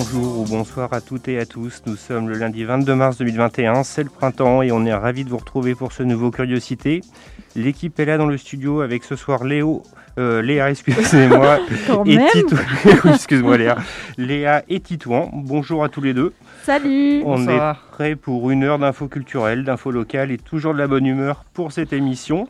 Bonjour ou bonsoir à toutes et à tous. Nous sommes le lundi 22 mars 2021, c'est le printemps et on est ravis de vous retrouver pour ce nouveau Curiosité. L'équipe est là dans le studio avec ce soir Léo, euh, Léa, excusez-moi, et Titouan. excuse-moi Léa. Léa et Titouan. Bonjour à tous les deux. Salut. On est prêt pour une heure d'infos culturelles, d'infos locales et toujours de la bonne humeur pour cette émission.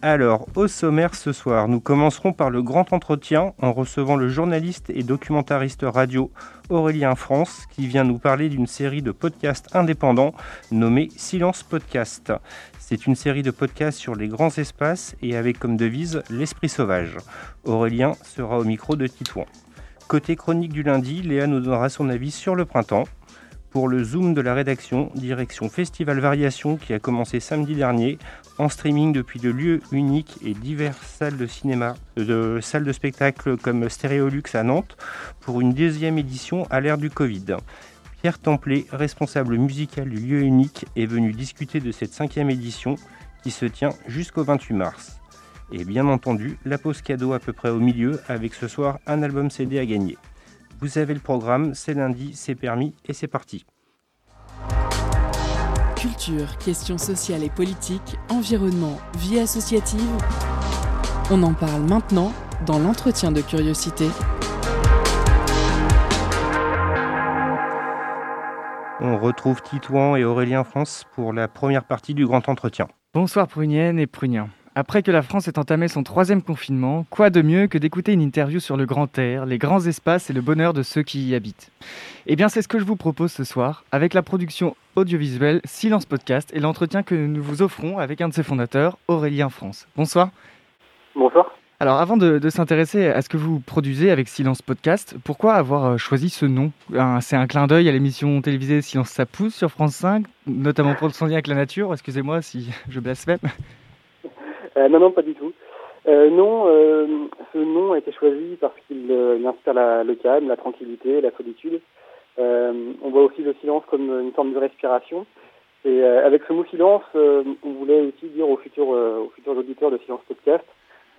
Alors, au sommaire ce soir, nous commencerons par le grand entretien en recevant le journaliste et documentariste radio Aurélien France qui vient nous parler d'une série de podcasts indépendants nommée Silence Podcast. C'est une série de podcasts sur les grands espaces et avec comme devise l'esprit sauvage. Aurélien sera au micro de Titouan. Côté chronique du lundi, Léa nous donnera son avis sur le printemps. Pour le Zoom de la rédaction, direction Festival Variation qui a commencé samedi dernier, en streaming depuis de lieux uniques et diverses salles de cinéma, de salles de spectacle comme Stéréolux à Nantes, pour une deuxième édition à l'ère du Covid. Pierre Templet, responsable musical du lieu unique, est venu discuter de cette cinquième édition qui se tient jusqu'au 28 mars. Et bien entendu, la pause cadeau à peu près au milieu avec ce soir un album CD à gagner. Vous avez le programme, c'est lundi, c'est permis et c'est parti. Culture, questions sociales et politiques, environnement, vie associative. On en parle maintenant dans l'entretien de curiosité. On retrouve Titouan et Aurélien France pour la première partie du grand entretien. Bonsoir Prunienne et Prunien. Après que la France ait entamé son troisième confinement, quoi de mieux que d'écouter une interview sur le grand air, les grands espaces et le bonheur de ceux qui y habitent Eh bien, c'est ce que je vous propose ce soir, avec la production audiovisuelle Silence Podcast et l'entretien que nous vous offrons avec un de ses fondateurs, Aurélien France. Bonsoir. Bonsoir. Alors, avant de, s'intéresser à ce que vous produisez avec Silence Podcast, pourquoi avoir euh, choisi ce nom? C'est un clin d'œil à l'émission télévisée Silence ça pousse sur France 5, notamment pour son lien avec la nature. Excusez-moi si je blasphème. Euh, non, non, pas du tout. Euh, non, euh, ce nom a été choisi parce qu'il inspire le calme, la tranquillité, la solitude. on voit aussi le silence comme une forme de respiration. Et avec ce mot silence, on voulait aussi dire aux futurs, aux futurs auditeurs de Silence Podcast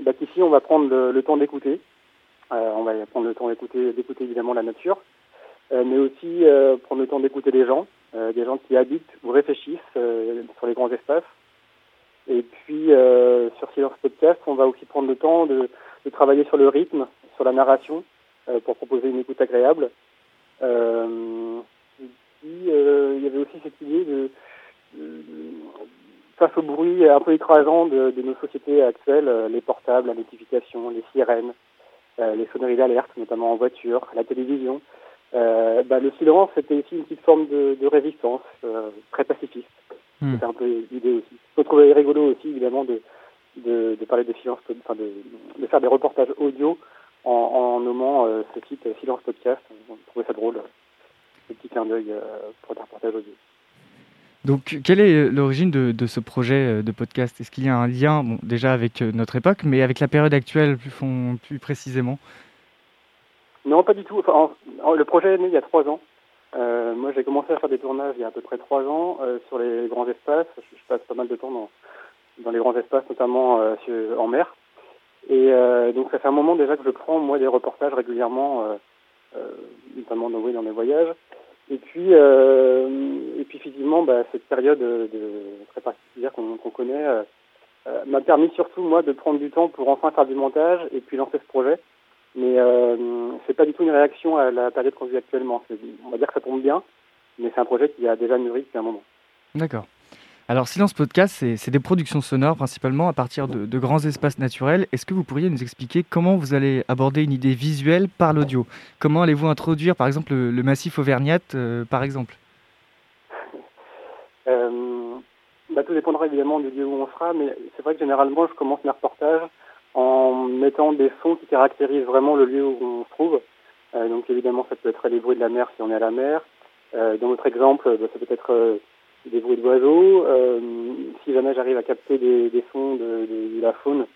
bah, qu'ici, on va prendre le, temps d'écouter. on va prendre le temps d'écouter, d'écouter évidemment la nature, mais aussi prendre le temps d'écouter les gens, des gens qui habitent ou réfléchissent sur les grands espaces. Et puis, euh, sur Silence Podcast, on va aussi prendre le temps de, travailler sur le rythme, sur la narration, euh, pour proposer une écoute agréable. Euh, et puis, il y avait aussi cette idée de, face au bruit un peu écrasant de, nos sociétés actuelles, les portables, la notification, les sirènes, les sonneries d'alerte, notamment en voiture, la télévision, bah, le silence, c'était aussi une petite forme de, de résistance, très pacifiste. Hmm. C'est un peu l'idée aussi. Je trouver rigolo aussi, évidemment, de, de, de parler de silence, enfin de, de, faire des reportages audio en, en nommant euh, ce site euh, Silence Podcast. On trouvait ça drôle, ce petit clin d'œil euh, pour des reportages audio. Donc, quelle est l'origine de, de, ce projet de podcast? Est-ce qu'il y a un lien, bon, déjà avec notre époque, mais avec la période actuelle plus, plus précisément? Non, pas du tout. Enfin, le projet est né il y a trois ans. Euh, moi, j'ai commencé à faire des tournages il y a à peu près trois ans euh, sur les grands espaces. Je, passe pas mal de temps dans, dans les grands espaces, notamment euh, en mer. Et euh, donc, ça fait un moment déjà que je prends, moi, des reportages régulièrement, euh, notamment dans, oui, dans mes voyages. Et puis, et puis effectivement, bah, cette période de, très particulière qu'on connaît m'a permis surtout, moi, de prendre du temps pour enfin faire du montage et puis lancer ce projet. Mais euh, c'est pas du tout une réaction à la période qu'on vit actuellement. On va dire que ça tombe bien, mais c'est un projet qui a déjà mûri depuis un moment. D'accord. Alors, Silence Podcast, c'est des productions sonores principalement à partir de, grands espaces naturels. Est-ce que vous pourriez nous expliquer comment vous allez aborder une idée visuelle par l'audio? Comment allez-vous introduire, par exemple, le, massif Auvergnat, euh, par exemple? Euh, bah, Tout dépendra évidemment du lieu où on sera, mais c'est vrai que généralement, je commence mes reportages en mettant des sons qui caractérisent vraiment le lieu où on se trouve. Euh, donc évidemment, ça peut être les bruits de la mer si on est à la mer, dans notre exemple, bah, ça peut être des bruits d'oiseaux. si jamais j'arrive à capter des, des sons de, de, la faune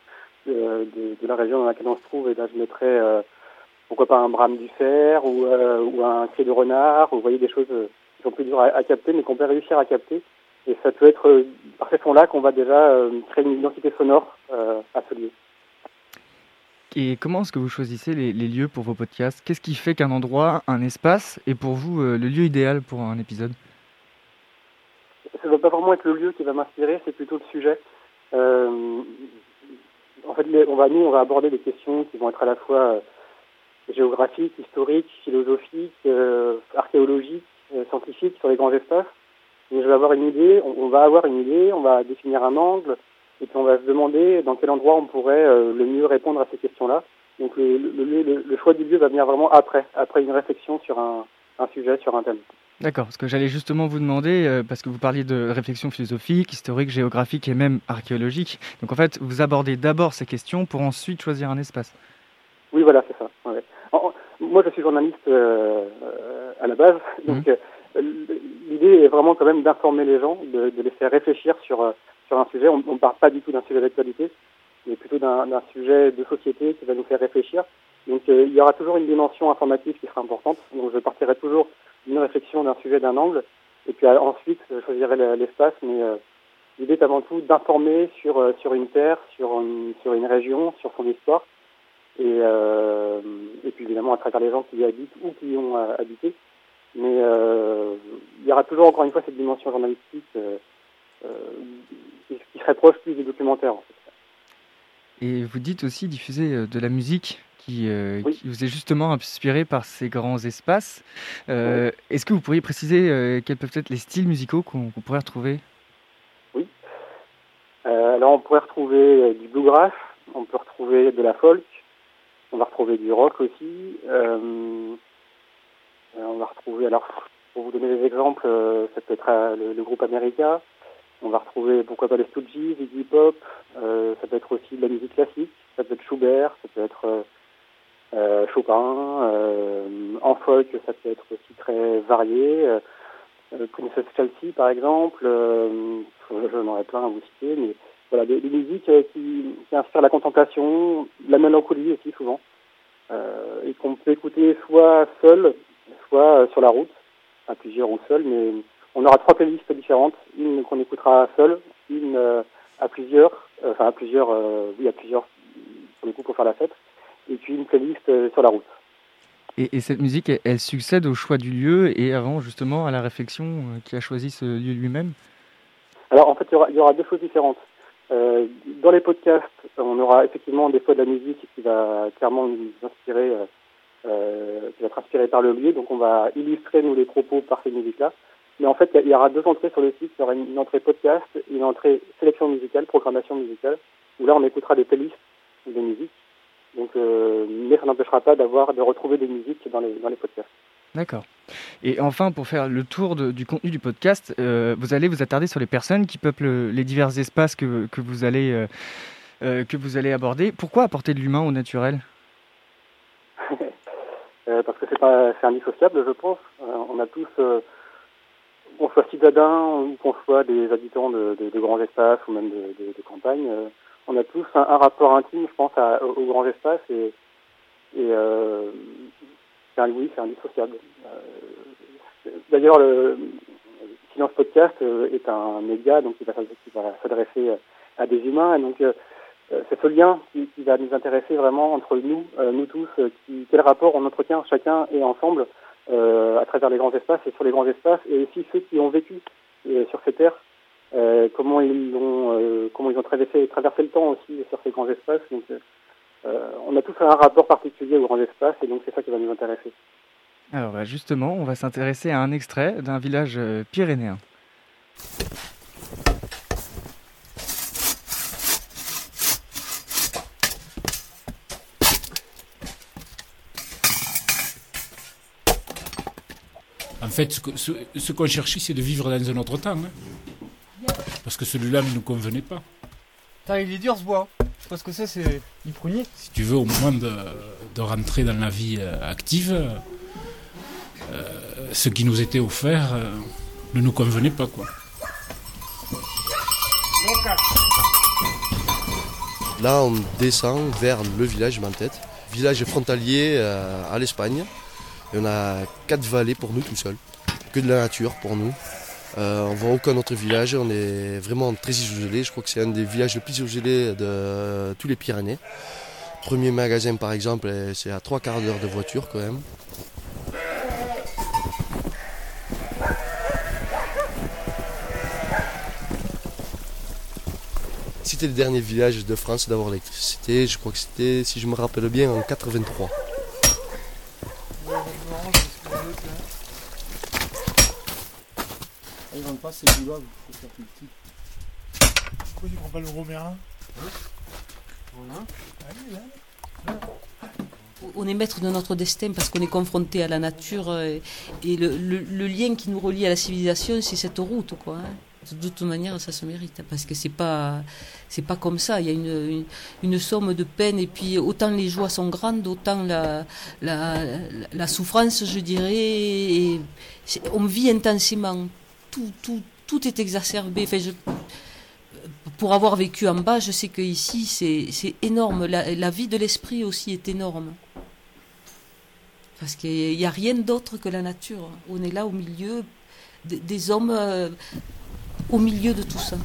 de, de, la région dans laquelle on se trouve, et là je mettrai pourquoi pas un brame du fer ou, ou un cri de renard. Vous voyez des choses qui sont plus dures à, capter, mais qu'on peut réussir à capter. Et ça peut être par ces sons-là qu'on va déjà créer une identité sonore à ce lieu. Et comment est-ce que vous choisissez les, lieux pour vos podcasts? Qu'est-ce qui fait qu'un endroit, un espace est pour vous euh, le lieu idéal pour un épisode? Ça ne va pas vraiment être le lieu qui va m'inspirer, c'est plutôt le sujet. Euh, en fait, nous, on va aborder des questions qui vont être à la fois euh, géographiques, historiques, philosophiques, archéologiques, scientifiques sur les grands espaces. Et je vais avoir une idée, on va avoir une idée, on va définir un angle, et puis on va se demander dans quel endroit on pourrait euh, le mieux répondre à ces questions-là. Donc le, le, le, choix du lieu va venir vraiment après, après une réflexion sur un, un sujet, sur un thème. D'accord, parce que j'allais justement vous demander, euh, parce que vous parliez de réflexion philosophique, historique, géographique et même archéologique. Donc en fait, vous abordez d'abord ces questions pour ensuite choisir un espace. Oui, voilà, c'est ça. moi, je suis journaliste euh, à la base, donc mmh. l'idée est vraiment quand même d'informer les gens, de, de les faire réfléchir sur un sujet. On ne parle pas du tout d'un sujet d'actualité, mais plutôt d'un sujet de société qui va nous faire réfléchir. Donc euh, il y aura toujours une dimension informative qui sera importante. Donc je partirai toujours d'une réflexion d'un sujet, d'un angle, et puis euh, ensuite je choisirai l'espace. Mais euh, l'idée est avant tout d'informer sur sur une terre, sur une, sur une région, sur son histoire, et et puis évidemment à travers les gens qui y habitent ou qui y ont habité. Mais il y aura toujours encore une fois cette dimension journalistique qui, serait proche plus du documentaire. En fait. Et vous dites aussi diffuser euh, de la musique qui, euh, qui, vous est justement inspiré par ces grands espaces. Euh, Est-ce que vous pourriez préciser euh, quels peuvent être les styles musicaux qu'on pourrait retrouver? Oui. alors on pourrait retrouver du bluegrass, on peut retrouver de la folk, on va retrouver du rock aussi. on va retrouver, alors pour vous donner des exemples, ça peut être le, le groupe America, on va retrouver pourquoi pas les Stooges, Iggy Pop, euh, ça peut être aussi de la musique classique, ça peut être Schubert, ça peut être euh, euh Chopin, euh, en folk ça peut être aussi très varié, Princess Chelsea par exemple, je n'en ai plein à vous citer, mais voilà, des, musiques qui, qui, inspirent la contemplation, la mélancolie aussi souvent, et qu'on peut écouter soit seul, soit sur la route, à plusieurs ou seul, mais on aura trois playlists différentes, une qu'on écoutera seule, une euh, à plusieurs, euh, enfin à plusieurs, euh, oui à plusieurs pour le coup pour faire la fête, et puis une playlist sur la route. Et, cette musique, elle, succède au choix du lieu et avant justement à la réflexion qui a choisi ce lieu lui-même? Alors en fait, il y aura, il y aura deux choses différentes. Euh, dans les podcasts, on aura effectivement des fois de la musique qui va clairement nous inspirer, euh, qui va être inspirée par le lieu. Donc on va illustrer nous les propos par ces musiques-là. Mais en fait, il y aura deux entrées sur le site. Il y aura une entrée podcast et une entrée sélection musicale, programmation musicale, où là, on écoutera des playlists de musique. Donc, euh, mais ça n'empêchera pas d'avoir, de retrouver des musiques dans les, dans les podcasts. D'accord. Et enfin, pour faire le tour du contenu du podcast, euh, vous allez vous attarder sur les personnes qui peuplent les divers espaces que, que vous, allez, euh, que vous allez aborder. Pourquoi apporter de l'humain au naturel? Parce que c'est indissociable, je pense. on a tous qu'on soit citadin ou qu'on soit des habitants de, grands espaces ou même de, campagne, euh, on a tous un, rapport intime, je pense, aux grands espaces et, euh, un, oui, c'est indissociable. Euh, D'ailleurs, le Silence Podcast est un média donc qui va, va s'adresser à des humains et donc c'est ce lien qui, qui, va nous intéresser vraiment entre nous, nous tous, qui, quel rapport on entretient chacun et ensemble à travers les grands espaces et sur les grands espaces, et aussi ceux qui ont vécu euh, sur ces terres, euh, comment ils ont euh, comment ils ont traversé, traversé le temps aussi sur ces grands espaces. Donc, on a tous un rapport particulier aux grands espaces, et donc c'est ça qui va nous intéresser. Alors bah, justement, on va s'intéresser à un extrait d'un village pyrénéen. Fait, ce, qu'on cherchait, c'est de vivre dans un autre temps. Hein. Parce que celui-là ne nous convenait pas. il est dur ce bois. Je sais pas ce que c'est, c'est du prunier. Si tu veux au moment de, rentrer dans la vie euh, active, euh, ce qui nous était offert euh, ne nous convenait pas. Quoi. Là, on descend vers le village Mantette, village frontalier euh, à l'Espagne. Et on a quatre vallées pour nous tout seuls, que de la nature pour nous. Euh, on voit aucun autre village, on est vraiment très isolé. Je crois que c'est un des villages les plus isolés de tous les Pyrénées. Premier magasin par exemple, c'est à trois quarts d'heure de voiture quand même. C'était le dernier village de France d'avoir l'électricité. Je crois que c'était, si je me rappelle bien, en 83. Pourquoi tu prends pas le romérin on est maître de notre destin parce qu'on est confronté à la nature euh, et le, le, lien qui nous relie à la civilisation, c'est cette route, quoi. Hein. De toute manière, ça se mérite parce que c'est pas c'est pas comme ça. Il y a une, une, somme de peine et puis autant les joies sont grandes, autant la la, la souffrance, je dirais. Et on vit intensément. Tout tout tout est exacerbé. Pour avoir vécu en bas, je sais que ici c'est énorme. La, vie de l'esprit aussi est énorme. Parce qu'il n'y a rien d'autre que la nature. On est là au milieu des, des hommes, euh, au milieu de tout ça.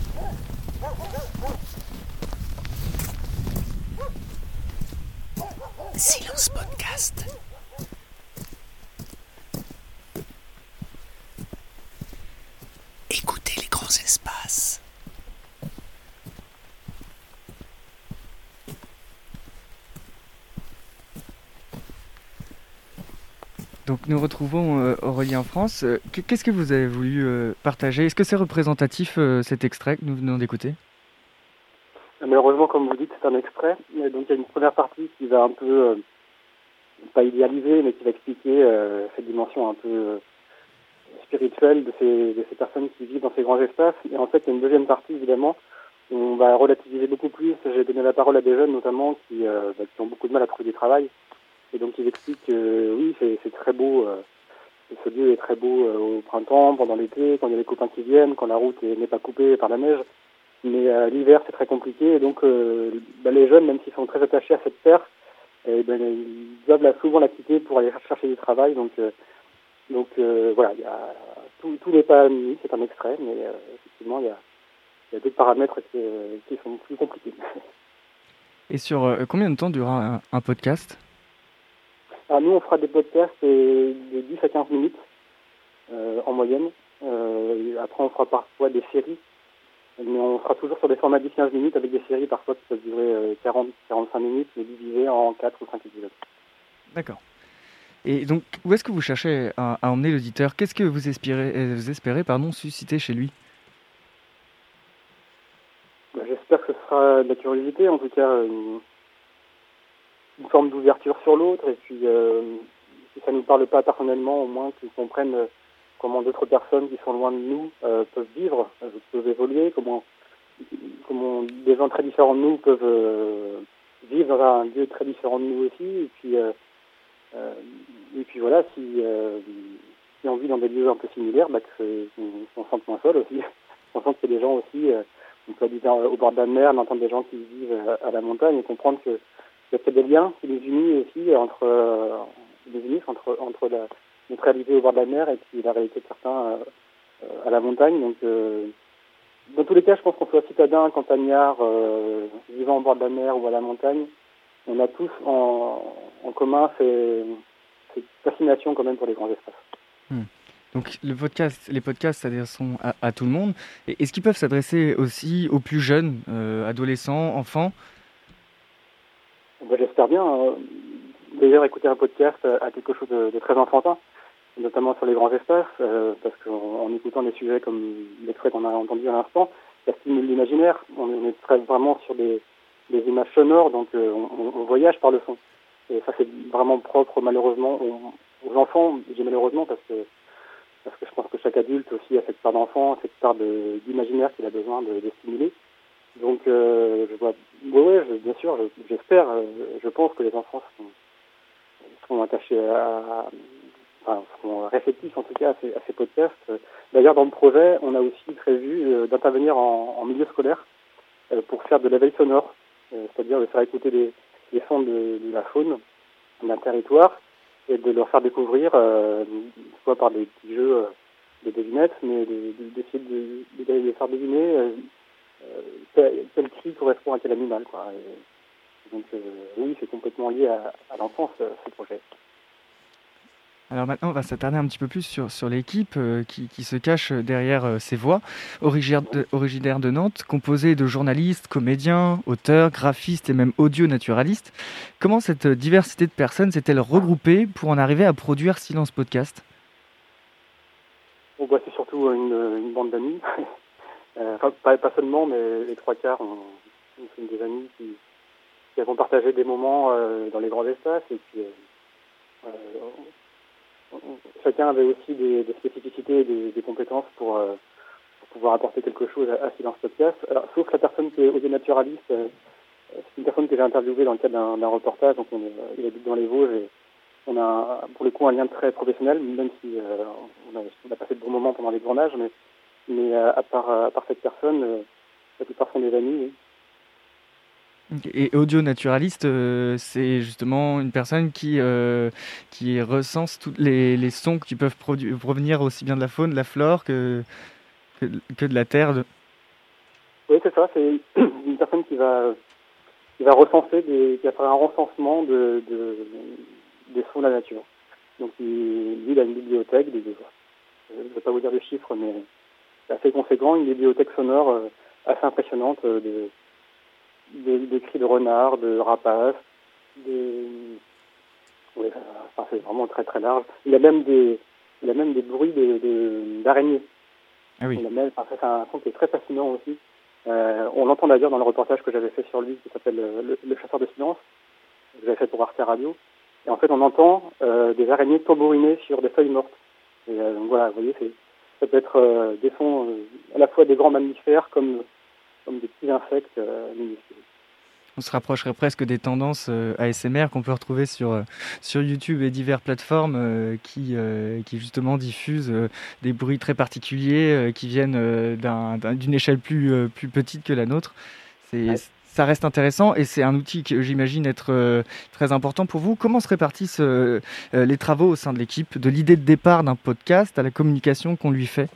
Silence Podcast. Écoutez les grands espaces. Donc nous retrouvons euh, Aurélie en France. Euh, qu'est-ce que vous avez voulu euh, partager? Est-ce que c'est représentatif cet extrait que nous venons d'écouter? Malheureusement, comme vous dites, c'est un extrait. donc il y a une première partie qui va un peu, pas idéaliser, mais qui va expliquer cette dimension un peu spirituelle de ces, personnes qui vivent dans ces grands espaces. Et en fait, il y a une deuxième partie, évidemment, où on va relativiser beaucoup plus. J'ai donné la parole à des jeunes, notamment, qui, bah, qui ont beaucoup de mal à trouver du travail et donc ils expliquent que oui, c'est très beau. Euh, ce lieu est très beau euh, au printemps, pendant l'été, quand il y a les copains qui viennent, quand la route n'est pas coupée par la neige. Mais euh, l'hiver, c'est très compliqué. Et donc, bah, les jeunes, même s'ils sont très attachés à cette terre, eh ben, ils doivent souvent la quitter pour aller chercher du travail. Donc, donc voilà, y a, tout, tout n'est pas mis, c'est un extrait, mais effectivement, il y a, d'autres paramètres qui, qui, sont plus compliqués. Et sur combien de temps durera un podcast? Alors nous, on fera des podcasts de 10 à 15 minutes euh, en moyenne. Euh, après, on fera parfois des séries, mais on sera toujours sur des formats 10-15 minutes avec des séries parfois qui peuvent durer 40-45 euh, minutes, mais divisées en 4 ou 5 épisodes. D'accord. Et donc, où est-ce que vous cherchez à, emmener l'auditeur? Qu'est-ce que vous espérez, vous espérez pardon, susciter chez lui? Bah, J'espère que ce sera de la curiosité, en tout cas une forme d'ouverture sur l'autre. Et puis euh, si ça ne nous parle pas personnellement, au moins qu'ils comprennent euh, comment d'autres personnes qui sont loin de nous euh, peuvent vivre, euh, peuvent évoluer, comment comment des gens très différents de nous peuvent euh, vivre dans un lieu très différent de nous aussi. Et puis et puis voilà si, si on vit dans des lieux un peu similaires, bah, qu'on se sente moins seul aussi, on sent qu'il y a des gens aussi, on peut habiter au bord de la mer, entendre des gens qui vivent à la montagne et comprendre que il y a des liens qui les unissent aussi entre, euh, les unissent entre, entre la, notre réalité au bord de la mer et puis la réalité de certains euh, à la montagne. Donc, euh, dans tous les cas, je pense qu'on soit citadin, campagnard, euh, vivant au bord de la mer ou à la montagne, on a tous en, en commun cette fascination quand même pour les grands espaces. Hmm. Donc le podcast, les podcasts s'adressent à, à, tout le monde. Est-ce qu'ils peuvent s'adresser aussi aux plus jeunes, euh, adolescents, enfants? Ben, J'espère bien. Hein. D'ailleurs, écouter un podcast a quelque chose de, de, très enfantin, notamment sur les grands espaces, euh, parce qu'en écoutant des sujets comme l'extrait qu'on a entendu à l'instant, ça stimule l'imaginaire. On, est très vraiment sur des, des images sonores, donc euh, on, on, voyage par le son. Et ça, c'est vraiment propre, malheureusement, aux, enfants. J'ai malheureusement parce que parce que je pense que chaque adulte aussi a cette part d'enfant, cette part d'imaginaire qu'il a besoin de, de stimuler. Donc, euh, je vois, ouais, ouais, bien sûr, j'espère, euh, je pense que les enfants seront, seront attachés à, enfin, seront réceptifs en tout cas à ces, à ces podcasts. D'ailleurs, dans le projet, on a aussi prévu d'intervenir en, en, milieu scolaire pour faire de la veille sonore, c'est-à-dire de faire écouter des, des sons de, de la faune d'un territoire et de leur faire découvrir, soit par des petits jeux de devinettes, mais d'essayer de, de, de, les faire deviner euh, quel, quel, cri correspond à quel animal. Quoi. Donc euh, oui, c'est complètement lié à, à l'enfance, ce projet. Alors maintenant, on va s'attarder un petit peu plus sur, sur l'équipe euh, qui, qui, se cache derrière euh, ces voix, originaire de, originaire de Nantes, composée de journalistes, comédiens, auteurs, graphistes et même audio-naturalistes. Comment cette diversité de personnes s'est-elle regroupée pour en arriver à produire Silence Podcast? Bon, bah, c'est surtout une, une bande d'amis. enfin, pas, pas, seulement, mais les trois quarts, on, on des amis qui, qui avons partagé des moments euh, dans les grands espaces et puis euh, chacun avait aussi des, spécificités et des, compétences pour, euh, pour, pouvoir apporter quelque chose à, Silence Podcast. Alors, sauf la personne qui est audio naturaliste, c'est une personne que j'ai interviewée dans le cadre d'un reportage, donc on, il habite dans les Vosges et on a pour le coup un lien très professionnel, même si euh, on, a, on, a, passé de bons moments pendant les tournages, mais, mais euh, à, part, à part cette personne, euh, la plupart sont des amis. Et audio naturaliste, euh, c'est justement une personne qui, euh, qui recense tous les, sons qui peuvent provenir aussi bien de la faune, de la flore que, que, de la terre. De... Oui, c'est ça. C'est une personne qui va, qui va recenser, qui va faire un recensement de, de, des sons de la nature. Donc, il, lui, il a une bibliothèque, des, je ne vais pas vous dire les chiffres, mais c'est assez conséquent, une bibliothèque sonore euh, assez impressionnante de des, des, cris de renards, de rapaces, des... Enfin, c'est vraiment très très large. Il y a même des, il y a même des bruits d'araignées. De, ah oui. Enfin, c'est un son qui est très fascinant aussi. Euh, on l'entend d'ailleurs dans le reportage que j'avais fait sur lui, qui s'appelle le, le, chasseur de silence, que j'avais fait pour Arte Radio. Et en fait, on entend euh, des araignées tambouriner sur des feuilles mortes. Et euh, donc voilà, vous voyez, ça peut être euh, des sons euh, à la fois des grands mammifères comme comme des petits insectes euh, minuscules. On se rapprocherait presque des tendances euh, ASMR qu'on peut retrouver sur, euh, sur YouTube et diverses plateformes qui, qui justement diffusent des bruits très particuliers qui viennent d'une un, échelle plus, plus petite que la nôtre. C'est, ouais. Ça reste intéressant et c'est un outil que j'imagine être très important pour vous. Comment se répartissent les travaux au sein de l'équipe, de l'idée de départ d'un podcast à la communication qu'on lui fait?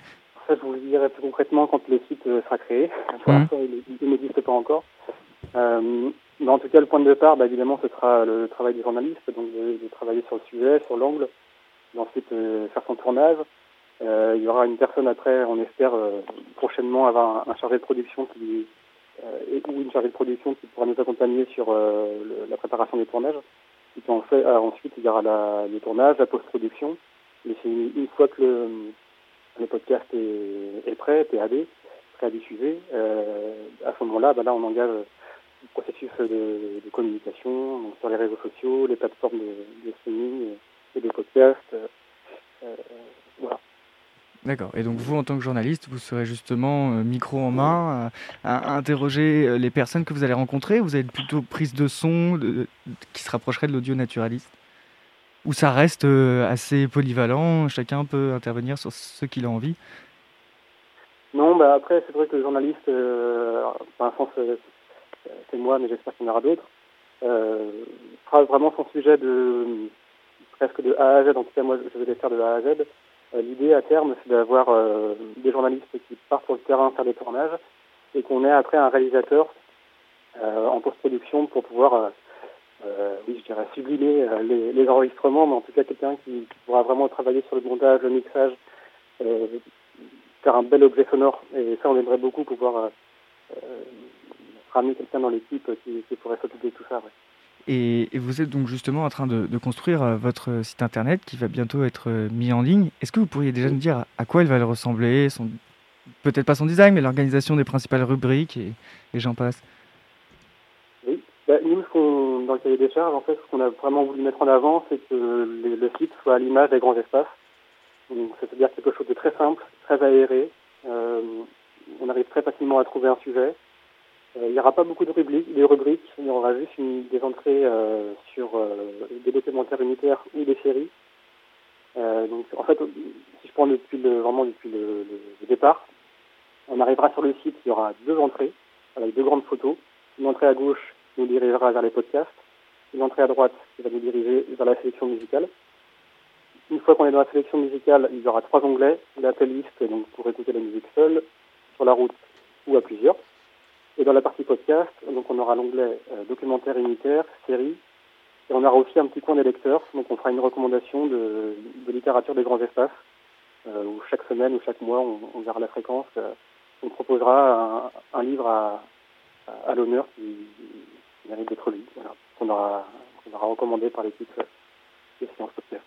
Dirai plus concrètement quand le site sera créé. Pour l'instant, mmh. il n'existe pas encore. Euh, mais en tout cas, le point de départ, bah, évidemment, ce sera le travail des journalistes, donc de, de travailler sur le sujet, sur l'angle, ensuite euh, faire son tournage. Euh, il y aura une personne après, on espère euh, prochainement avoir un, un, chargé de production qui euh, ou une chargée de production qui pourra nous accompagner sur le, la préparation des tournages. Et puis fait, ensuite, il y aura la, le tournage, la post-production. Et c'est une, une, fois que le, le podcast est, est prêt, PAD, prêt à diffuser, à ce moment-là, bah, là, on engage processus de, de communication donc sur les réseaux sociaux, les plateformes de, de streaming et des podcasts. Euh, voilà. D'accord. Et donc vous, en tant que journaliste, vous serez justement euh, micro en main à, à, interroger euh, les personnes que vous allez rencontrer. Vous avez plutôt prise de son de, de, qui se rapprocherait de l'audio naturaliste Ou ça reste euh, assez polyvalent, chacun peut intervenir sur ce qu'il a envie? Non, bah après, c'est vrai que le journaliste, euh, c'est moi, mais j'espère qu'il y en aura d'autres, euh, vraiment son sujet de presque de A à Z. En tout cas, moi, je vais les faire de A à Z. Euh, L'idée à terme, c'est d'avoir euh, des journalistes qui partent sur le terrain faire des tournages et qu'on ait après un réalisateur en post-production pour pouvoir, euh, euh, oui, je dirais, sublimer les, les, enregistrements, mais en tout cas quelqu'un qui, pourra vraiment travailler sur le montage, le mixage, faire un bel objet sonore. Et ça, on aimerait beaucoup pouvoir ramener quelqu'un dans l'équipe qui, pourrait s'occuper de tout ça. Et, vous êtes donc justement en train de, construire euh, votre site internet qui va bientôt être euh, mis en ligne. Est-ce que vous pourriez déjà nous dire à quoi il va ressembler. Peut-être pas son design, mais l'organisation des principales rubriques et j'en passe. Bah, nous, dans le cahier des charges, en fait, ce qu'on a vraiment voulu mettre en avant, c'est que le, site soit à l'image des grands espaces. C'est-à-dire quelque chose de très simple, très aéré. Euh, on arrive très facilement à trouver un sujet. Euh, il n'y aura pas beaucoup de rubriques, de il y aura juste des entrées euh, sur des documentaires unitaires ou des séries. donc, en fait, si je prends depuis le, vraiment depuis le, départ, on arrivera sur le site, il y aura deux entrées avec deux grandes photos. Une entrée à gauche nous dirigera vers les podcasts, une entrée à droite qui va nous diriger vers la sélection musicale. Une fois qu'on est dans la sélection musicale, il y aura trois onglets, la playlist donc pour écouter la musique seule, sur la route ou à plusieurs. Et dans la partie podcast, donc on aura l'onglet euh, documentaire unitaire, série, et on aura aussi un petit coin des lecteurs, donc on fera une recommandation de, littérature des grands espaces, euh, où chaque semaine ou chaque mois, on, verra la fréquence, euh, on proposera un, un livre à, à, l'honneur qui, qui, mérite d'être lu, voilà, qu'on aura, qu aura recommandé par l'équipe des sciences populaires.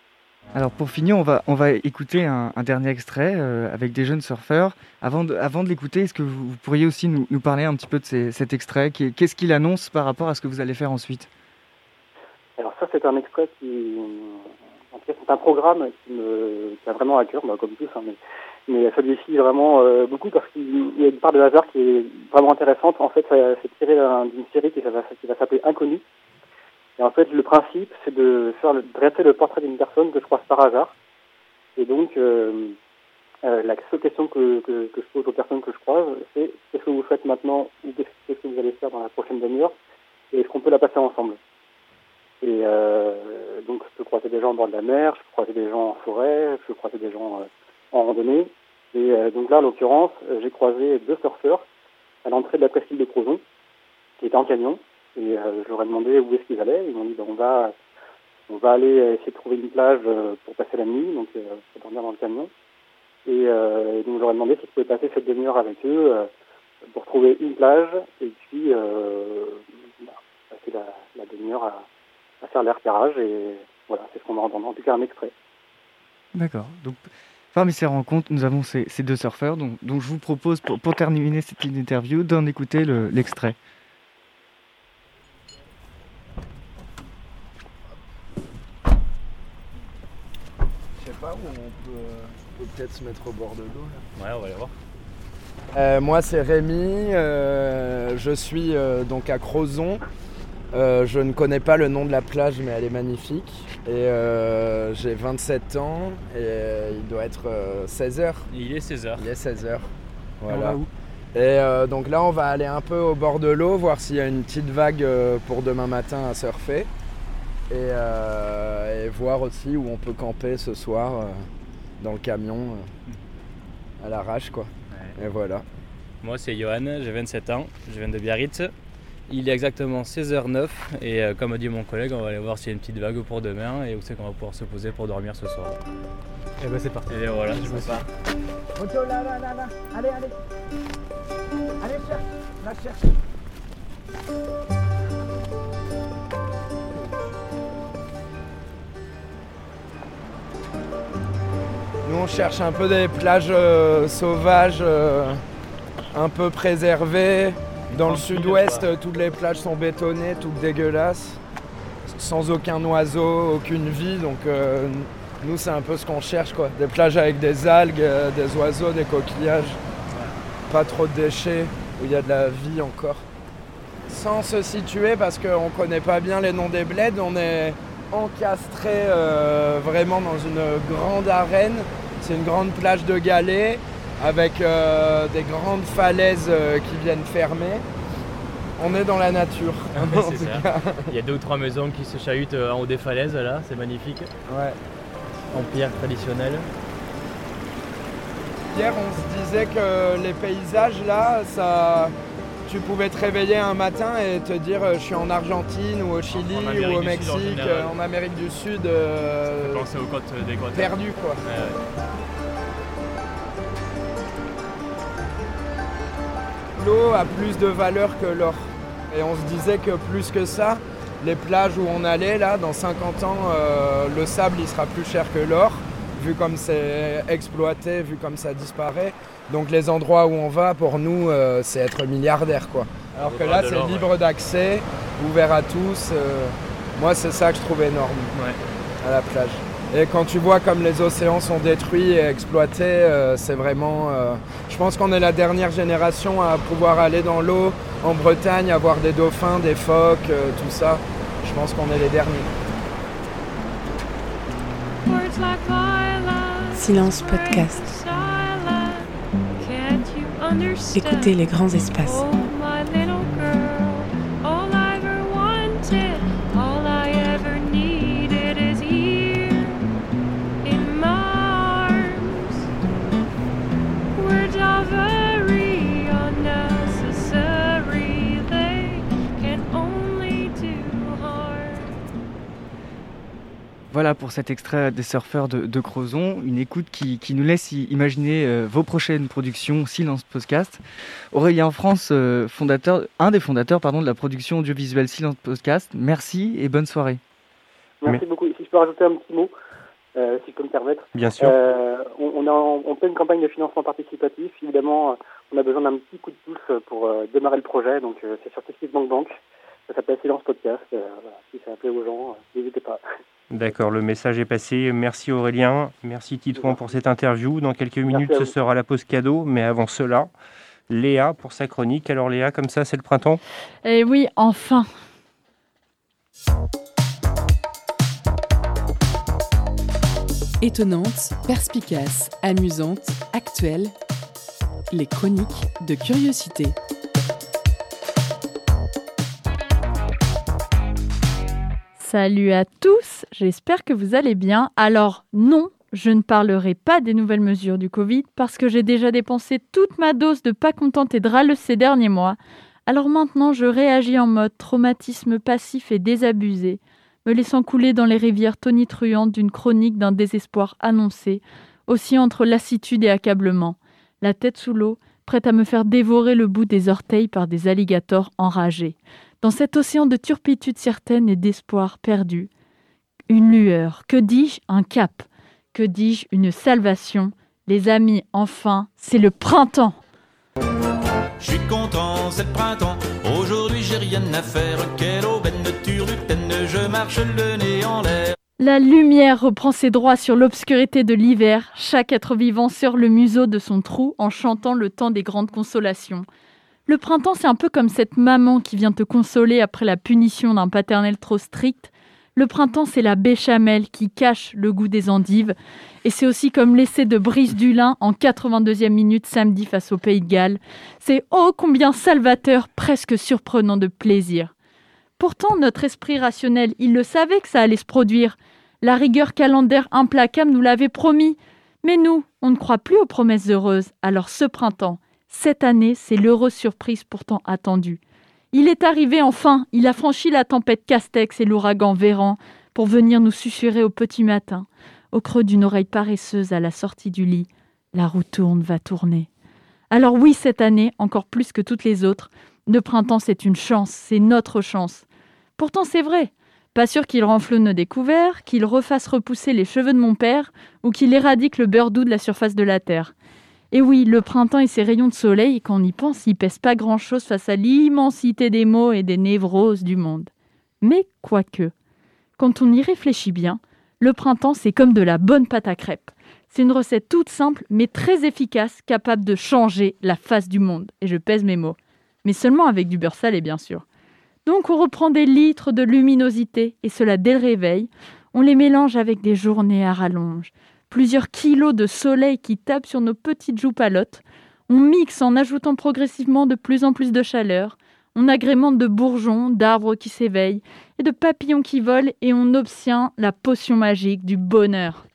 Alors pour finir, on va, on va écouter un, un dernier extrait euh, avec des jeunes surfeurs. Avant de, avant de l'écouter, est-ce que vous, vous, pourriez aussi nous, nous, parler un petit peu de ces, cet extrait? Qu'est-ce qu'il annonce par rapport à ce que vous allez faire ensuite? Alors ça, c'est un extrait qui... En tout cas, c'est un programme qui me qui a vraiment à cœur, bah, comme tous, hein, mais, mais celui-ci vraiment euh, beaucoup parce qu'il y a une part de hasard qui est vraiment intéressante. En fait, c'est tiré d'une série qui va, s'appeler Inconnu et en fait, le principe, c'est de faire le, dresser le portrait d'une personne que je croise par hasard. Et donc, euh, euh, la seule question que, que, que, je pose aux personnes que je croise, c'est qu'est-ce que vous faites maintenant ou qu'est-ce que vous allez faire dans la prochaine demi-heure? Et est-ce qu'on peut la passer ensemble? Et euh, donc, je peux croiser des gens au bord de la mer, je peux croiser des gens en forêt, je peux croiser des gens euh, en randonnée. Et euh, donc là, en l'occurrence, j'ai croisé deux surfeurs à l'entrée de la presqu'île de Crozon, qui étaient en camion. Et euh, je leur ai demandé où est-ce qu'ils allaient. Ils m'ont dit ben, on va on va aller essayer de trouver une plage euh, pour passer la nuit, donc euh, dormir dans le camion. Et, euh, et donc je leur ai demandé s'ils pouvaient passer cette demi-heure avec eux euh, pour trouver une plage et puis euh, bah, passer la, demi-heure à, à, faire les repérages. Et voilà, c'est ce qu'on va entendre, en tout cas un extrait. D'accord. Donc parmi ces rencontres, nous avons ces, ces deux surfeurs dont, dont, je vous propose pour, pour terminer cette interview d'en écouter l'extrait. Le, on peut, on peut peut-être se mettre au bord de l'eau. Ouais, on va aller voir. Euh, moi, c'est Rémi. Euh, je suis euh, donc à Crozon. Euh, je ne connais pas le nom de la plage, mais elle est magnifique. Et euh, j'ai 27 ans et il doit être 16h. Il est 16h. Il est 16h. Voilà. Et donc là, on va aller un peu au bord de l'eau, voir s'il y a une petite vague pour demain matin à surfer. Et, euh, et, voir aussi où on peut camper ce soir euh, dans le camion euh, à l'arrache quoi. Ouais. Et voilà. Moi c'est Johan, j'ai 27 ans, je viens de Biarritz. Il est exactement 16h09 et euh, comme a dit mon collègue, on va aller voir s'il y a une petite vague pour demain et où c'est qu'on va pouvoir se poser pour dormir ce soir. Et ben c'est parti. Et voilà, je me pars. Moto là là là là, allez allez. Allez cherche, la cherche. Nous on cherche un peu des plages euh, sauvages, euh, un peu préservées. Dans le sud-ouest, toutes les plages sont bétonnées, toutes dégueulasses, sans aucun oiseau, aucune vie. Donc euh, nous c'est un peu ce qu'on cherche quoi. Des plages avec des algues, euh, des oiseaux, des coquillages, pas trop de déchets, où il y a de la vie encore. Sans se situer parce qu'on connaît pas bien les noms des bleds, on est encastré euh, vraiment dans une grande arène. C'est une grande plage de galets avec euh, des grandes falaises euh, qui viennent fermer. On est dans la nature. Ah. Il y a deux ou trois maisons qui se chahutent euh, en haut des falaises là, c'est magnifique. Ouais. En pierre traditionnelle. Hier, on se disait que les paysages là, ça, tu pouvais te réveiller un matin et te dire je suis en Argentine ou au Chili ou au Mexique, en, en, Amérique du Sud. Penser aux côtes des côtes. Perdu quoi. Ouais, L'eau a plus de valeur que l'or. Et on se disait que plus que ça, les plages où on allait là, dans 50 ans, euh, le sable il sera plus cher que l'or, vu comme c'est exploité, vu comme ça disparaît. Donc les endroits où on va, pour nous, euh, c'est être milliardaire quoi. Alors que là, c'est libre d'accès, ouvert à tous. Euh, moi, c'est ça que je trouve énorme ouais. à la plage. Et quand tu vois comme les océans sont détruits et exploités, euh, c'est vraiment... Euh, je pense qu'on est la dernière génération à pouvoir aller dans l'eau en Bretagne, avoir des dauphins, des phoques, euh, tout ça. Je pense qu'on est les derniers. Silence Podcast. Écoutez les grands espaces. Voilà pour cet extrait des surfeurs de, de Crozon, une écoute qui, qui nous laisse imaginer euh, vos prochaines productions Silence Podcast. Aurélien France, euh, fondateur, un des fondateurs pardon, de la production audiovisuelle Silence Podcast, merci et bonne soirée. Merci beaucoup. Si je peux rajouter un petit mot, euh, si je peux me permettre. Bien sûr. Euh, on, on, est en, en pleine campagne de financement participatif. Évidemment, on a besoin d'un petit coup de pouce pour euh, démarrer le projet. Donc, euh, c'est sur Bank Bank. Ça s'appelle Silence Podcast. Euh, voilà. Si ça plaît aux gens, n'hésitez pas. D'accord, le message est passé. Merci Aurélien, merci Titouan pour cette interview. Dans quelques minutes, ce sera la pause cadeau, mais avant cela, Léa pour sa chronique. Alors Léa, comme ça, c'est le printemps Eh oui, enfin Étonnante, perspicace, amusante, actuelle, les chroniques de curiosité. Salut à tous, j'espère que vous allez bien. Alors non, je ne parlerai pas des nouvelles mesures du Covid parce que j'ai déjà dépensé toute ma dose de pas contente et de ces derniers mois. Alors maintenant, je réagis en mode traumatisme passif et désabusé, me laissant couler dans les rivières tonitruantes d'une chronique d'un désespoir annoncé, aussi entre lassitude et accablement, la tête sous l'eau, prête à me faire dévorer le bout des orteils par des alligators enragés. Dans cet océan de turpitude certaine et d'espoir perdu, une lueur, que dis-je, un cap, que dis-je, une salvation. Les amis, enfin, c'est le printemps. Je suis content, c'est le printemps. Aujourd'hui, j'ai rien à faire. Quelle aubaine de turlutaine, je marche le nez en l'air. La lumière reprend ses droits sur l'obscurité de l'hiver. Chaque être vivant sort le museau de son trou en chantant le temps des grandes consolations. Le printemps, c'est un peu comme cette maman qui vient te consoler après la punition d'un paternel trop strict. Le printemps, c'est la béchamel qui cache le goût des endives. Et c'est aussi comme l'essai de Brice Dulin en 82e minute samedi face au Pays de Galles. C'est oh combien salvateur, presque surprenant de plaisir. Pourtant, notre esprit rationnel, il le savait que ça allait se produire. La rigueur calendaire implacable nous l'avait promis. Mais nous, on ne croit plus aux promesses heureuses. Alors ce printemps, cette année, c'est l'heureuse surprise pourtant attendue. Il est arrivé enfin, il a franchi la tempête Castex et l'ouragan Véran pour venir nous susurrer au petit matin, au creux d'une oreille paresseuse à la sortie du lit. La roue tourne, va tourner. Alors oui, cette année, encore plus que toutes les autres, le printemps c'est une chance, c'est notre chance. Pourtant c'est vrai. Pas sûr qu'il renfle nos découverts, qu'il refasse repousser les cheveux de mon père ou qu'il éradique le beurre doux de la surface de la terre. Et oui, le printemps et ses rayons de soleil, quand on y pense, ils pèsent pas grand-chose face à l'immensité des maux et des névroses du monde. Mais quoique, quand on y réfléchit bien, le printemps, c'est comme de la bonne pâte à crêpes. C'est une recette toute simple, mais très efficace, capable de changer la face du monde. Et je pèse mes mots. Mais seulement avec du beurre salé, bien sûr. Donc on reprend des litres de luminosité, et cela dès le réveil. On les mélange avec des journées à rallonge, plusieurs kilos de soleil qui tapent sur nos petites joues palottes. On mixe en ajoutant progressivement de plus en plus de chaleur. On agrémente de bourgeons, d'arbres qui s'éveillent et de papillons qui volent et on obtient la potion magique du bonheur.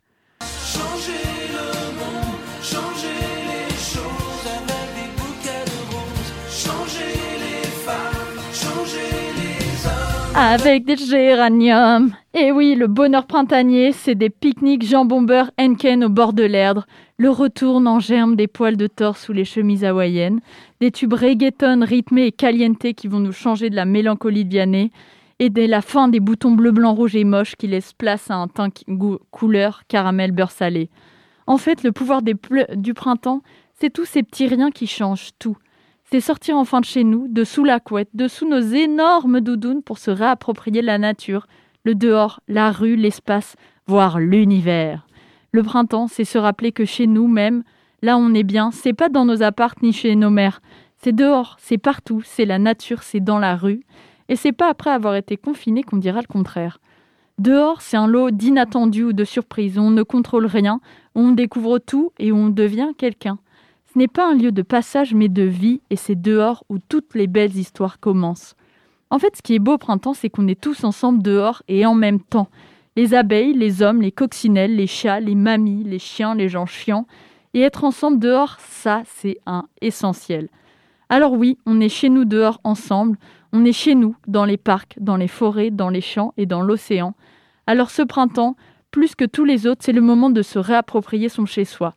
Avec des géraniums. Et oui, le bonheur printanier, c'est des pique-niques jambon beurre Henken au bord de l'Erdre, le retour en germe des poils de torse sous les chemises hawaïennes, des tubes reggaeton rythmés et calientés qui vont nous changer de la mélancolie de Vianney, et dès la fin des boutons bleu, blanc, rouge et moche qui laissent place à un teint couleur caramel beurre salé. En fait, le pouvoir du printemps, c'est tous ces petits riens qui changent tout c'est sortir enfin de chez nous, de sous la couette, de sous nos énormes doudounes pour se réapproprier la nature, le dehors, la rue, l'espace, voire l'univers. Le printemps, c'est se rappeler que chez nous même, là on est bien, c'est pas dans nos appartes ni chez nos mères. C'est dehors, c'est partout, c'est la nature, c'est dans la rue. Et c'est pas après avoir été confiné qu'on dira le contraire. Dehors, c'est un lot d'inattendus ou de surprises, on ne contrôle rien, on découvre tout et on devient quelqu'un. Ce n'est pas un lieu de passage mais de vie, et c'est dehors où toutes les belles histoires commencent. En fait, ce qui est beau au printemps, c'est qu'on est tous ensemble dehors et en même temps. Les abeilles, les hommes, les coccinelles, les chats, les mamies, les chiens, les gens chiants. Et être ensemble dehors, ça, c'est un essentiel. Alors oui, on est chez nous dehors ensemble, on est chez nous, dans les parcs, dans les forêts, dans les champs et dans l'océan. Alors ce printemps, plus que tous les autres, c'est le moment de se réapproprier son chez-soi.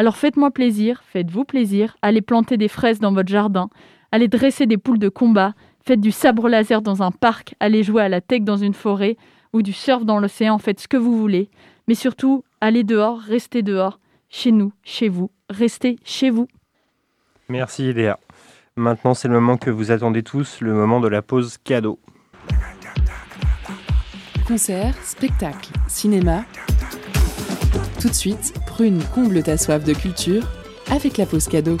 Alors faites-moi plaisir, faites-vous plaisir, allez planter des fraises dans votre jardin, allez dresser des poules de combat, faites du sabre laser dans un parc, allez jouer à la tech dans une forêt ou du surf dans l'océan, faites ce que vous voulez. Mais surtout, allez dehors, restez dehors, chez nous, chez vous, restez chez vous. Merci Léa. Maintenant, c'est le moment que vous attendez tous, le moment de la pause cadeau. Concert, spectacle, cinéma. Tout de suite, Prune comble ta soif de culture avec la pause cadeau.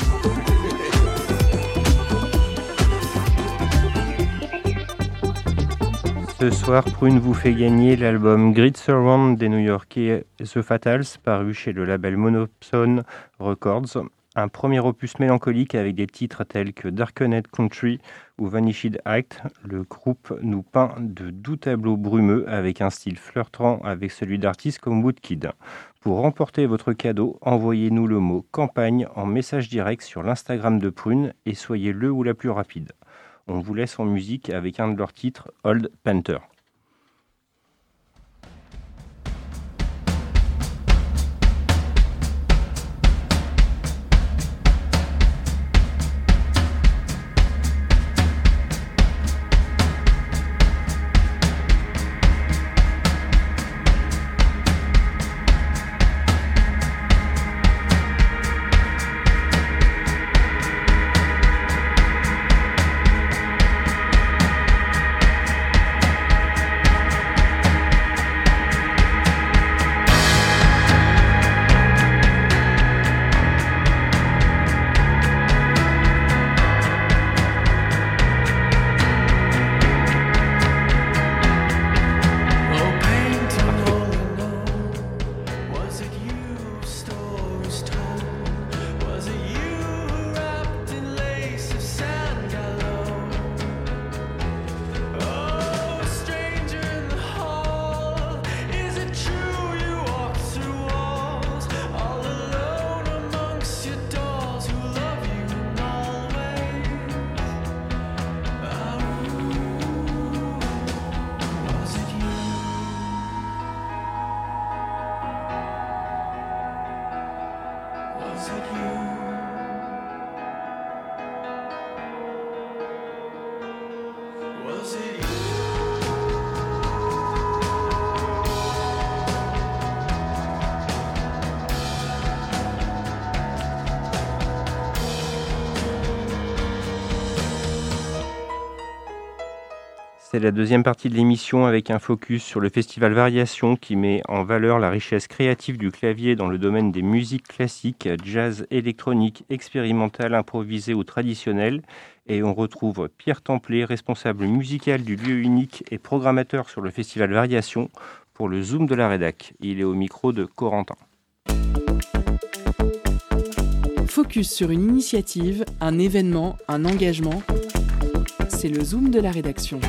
Ce soir, Prune vous fait gagner l'album Grid Surround des New-Yorkais The Fatals, paru chez le label Monopson Records. Un premier opus mélancolique avec des titres tels que Darkened Country ou Vanished Act. Le groupe nous peint de doux tableaux brumeux avec un style flirtant avec celui d'artistes comme Woodkid. Pour remporter votre cadeau, envoyez-nous le mot campagne en message direct sur l'Instagram de Prune et soyez le ou la plus rapide. On vous laisse en musique avec un de leurs titres, Old Panther. C'est la deuxième partie de l'émission avec un focus sur le festival Variation qui met en valeur la richesse créative du clavier dans le domaine des musiques classiques, jazz, électronique, expérimentale, improvisée ou traditionnelle. Et on retrouve Pierre Templet, responsable musical du lieu unique et programmateur sur le festival Variation pour le Zoom de la Rédac. Il est au micro de Corentin. Focus sur une initiative, un événement, un engagement. C'est le Zoom de la rédaction.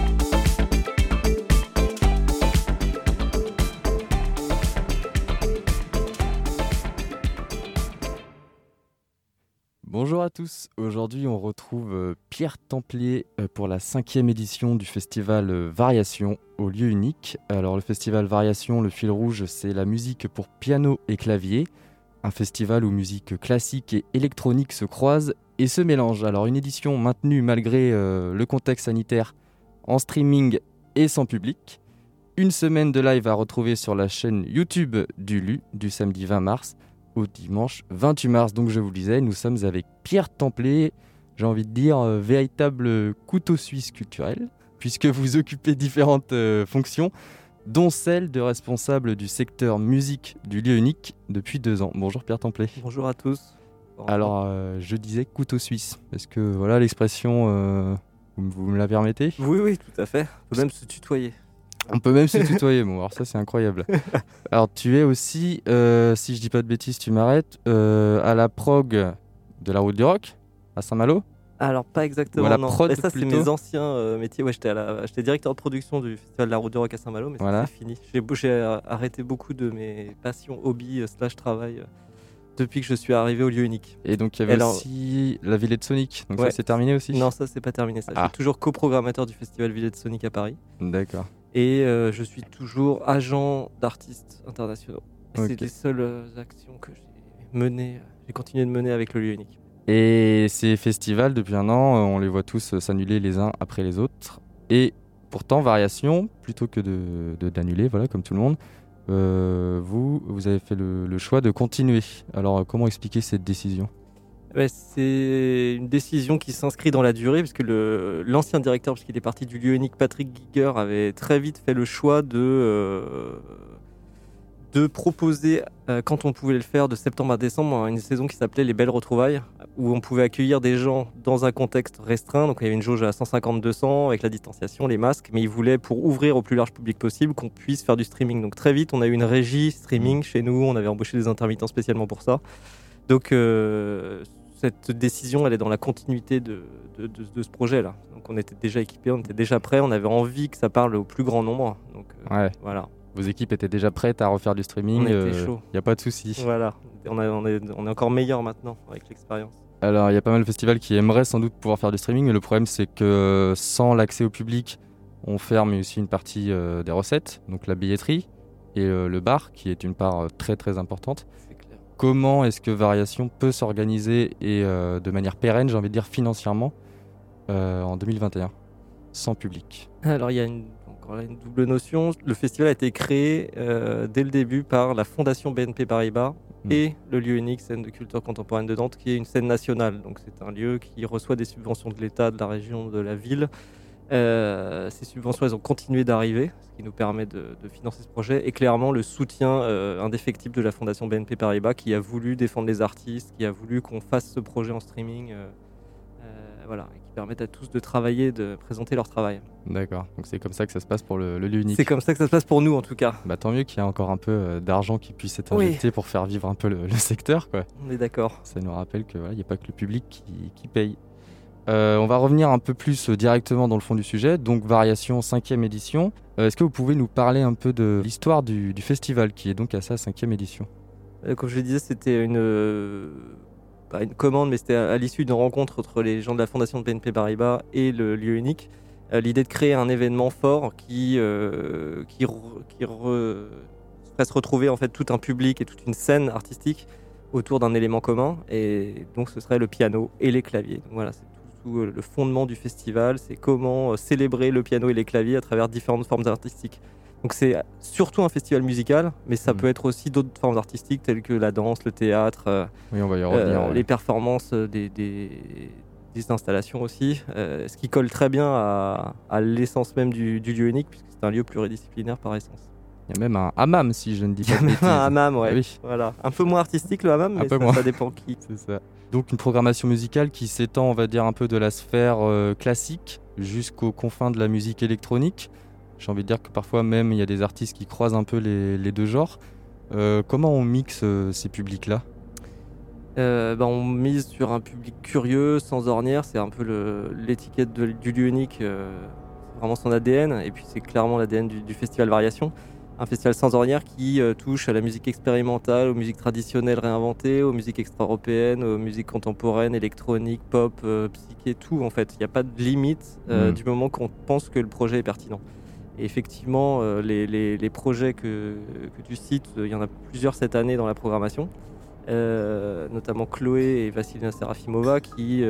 Bonjour à tous, aujourd'hui on retrouve euh, Pierre Templier euh, pour la cinquième édition du festival euh, Variation au lieu unique. Alors le festival Variation, le fil rouge, c'est la musique pour piano et clavier, un festival où musique classique et électronique se croisent et se mélangent. Alors une édition maintenue malgré le contexte sanitaire en streaming et sans public. Une semaine de live à retrouver sur la chaîne YouTube du LU du samedi 20 mars au dimanche 28 mars. Donc je vous le disais, nous sommes avec Pierre Templet, j'ai envie de dire euh, véritable couteau suisse culturel, puisque vous occupez différentes euh, fonctions, dont celle de responsable du secteur musique du lieu unique depuis deux ans. Bonjour Pierre Templet. Bonjour à tous. Alors euh, je disais couteau suisse, est-ce que voilà l'expression, vous, me la permettez? Oui, oui, tout à fait. On peut même se tutoyer. On peut même se tutoyer, bon, alors ça c'est incroyable. Alors tu es aussi, euh, si je dis pas de bêtises, tu m'arrêtes, euh, à la prog de la route du rock, à Saint-Malo? Alors pas exactement, Ou à la non. prod, ça c'est mes anciens euh, métiers. Ouais, j'étais directeur de production du festival de la Route du Rock à Saint-Malo, mais Voilà. c'est fini. J'ai j'ai, arrêté beaucoup de mes passions, hobbies euh, slash travail euh, depuis que je suis arrivé au lieu unique. Et donc il y avait Alors- aussi la Villette Sonic, donc Ouais. ça c'est terminé aussi? Non, ça c'est pas terminé. Ça. Ah. Je suis toujours coprogrammateur du festival Villette Sonic à Paris. D'accord. Et euh, je suis toujours agent d'artistes internationaux. C'est les seules actions que j'ai menées, euh, j'ai continué de mener avec le lieu unique. Et ces festivals, depuis un an, euh, on les voit tous s'annuler les uns après les autres. Et pourtant, variation, plutôt que de de- d'annuler, voilà, comme tout le monde, euh, vous, vous avez fait le, le choix de continuer. Alors, comment expliquer cette décision? Ouais, c'est une décision qui s'inscrit dans la durée, puisque l'ancien directeur, puisqu'il est parti du lieu unique, Patrick Giger, avait très vite fait le choix de, euh, proposer, euh, quand on pouvait le faire, de septembre à décembre, une saison qui s'appelait Les Belles Retrouvailles, où on pouvait accueillir des gens dans un contexte restreint. Donc il y avait une jauge à 150-200 avec la distanciation, les masques, mais il voulait, pour ouvrir au plus large public possible, qu'on puisse faire du streaming. Donc très vite, on a eu une régie streaming chez nous, on avait embauché des intermittents spécialement pour ça. Donc euh, cette décision, elle est dans la continuité de, de- de- de ce projet-là. Donc on était déjà équipés, on était déjà prêts, on avait envie que ça parle au plus grand nombre. Donc euh, Ouais. voilà. Vos équipes étaient déjà prêtes à refaire du streaming euh. Il n'y a pas de souci. Voilà, on, a- on est, on est encore meilleur maintenant avec l'expérience. Alors, il y a pas mal de festivals qui aimeraient sans doute pouvoir faire du streaming, mais le problème, c'est que euh, sans l'accès au public, on ferme aussi une partie euh, des recettes, donc la billetterie et euh, le bar, qui est une part euh, très très importante. Comment est-ce que Variation peut s'organiser et euh, de manière pérenne, j'ai envie de dire financièrement, euh, en 2021, sans public? Alors il y a une, encore là, une double notion. Le festival a été créé euh, dès le début par la Fondation BNP Paribas Mm. et le lieu unique scène de culture contemporaine de Nantes, qui est une scène nationale. Donc c'est un lieu qui reçoit des subventions de l'État, de la région, de la ville. Euh, ces subventions, elles ont continué d'arriver, ce qui nous permet de, de financer ce projet. Et clairement, le soutien euh, indéfectible de la Fondation BNP Paribas, qui a voulu défendre les artistes, qui a voulu qu'on fasse ce projet en streaming, euh, voilà, et qui permettent à tous de travailler, de présenter leur travail. D'accord, donc c'est comme ça que ça se passe pour le, le lieu unique. C'est comme ça que ça se passe pour nous en tout cas. Bah, tant mieux qu'il y ait encore un peu d'argent qui puisse être Oui. injecté pour faire vivre un peu le, le secteur. Quoi. On est d'accord. Ça nous rappelle qu'il n'y a pas que le public qui, qui paye. Euh, on va revenir un peu plus euh, directement dans le fond du sujet. Donc, Variation 5e édition. Euh, Est-ce que vous pouvez nous parler un peu de l'histoire du, festival qui est donc à sa 5e édition? Comme je le disais, c'était une, commande, mais c'était à, l'issue d'une rencontre entre les gens de la fondation de BNP Paribas et le lieu unique. L'idée de créer un événement fort qui, qui, qui se retrouver en fait tout un public et toute une scène artistique autour d'un élément commun. Et donc ce serait le piano et les claviers. Donc voilà, c'est tout, euh, le fondement du festival, c'est comment euh, célébrer le piano et les claviers à travers différentes formes artistiques. Donc c'est surtout un festival musical, mais ça peut être aussi d'autres formes artistiques telles que la danse, le théâtre, euh, Oui, on va y revenir, euh, ouais. les performances des, des- des installations aussi, euh, ce qui colle très bien à, à l'essence même du, du lieu unique, puisque c'est un lieu pluridisciplinaire par essence. Il y a même un hammam, si je ne dis Il y pas a de même bêtises. un hammam, ouais. Ah oui. Voilà. Un peu moins artistique le hammam, mais ça, ça dépend qui. C'est ça. Donc une programmation musicale qui s'étend, on va dire, un peu de la sphère euh, classique jusqu'aux confins de la musique électronique. J'ai envie de dire que parfois même il y a des artistes qui croisent un peu les, deux genres. Euh, comment on mixe euh, ces publics-là? Bah, on mise sur un public curieux, sans ornière, c'est un peu l'étiquette du lieu unique, c'est vraiment son ADN, et puis c'est clairement l'ADN du festival Variation. Un festival sans ornière qui euh, touche à la musique expérimentale, aux musiques traditionnelles réinventées, aux musiques extra-européennes, aux musiques contemporaines, électroniques, pop, euh, psyché, tout en fait. Il n'y a pas de limite euh, Mm. du moment qu'on pense que le projet est pertinent. Et effectivement, euh, les, les- les projets que, que tu cites, il y en a plusieurs cette année dans la programmation. Notamment Chloé et Vassilina Serafimova qui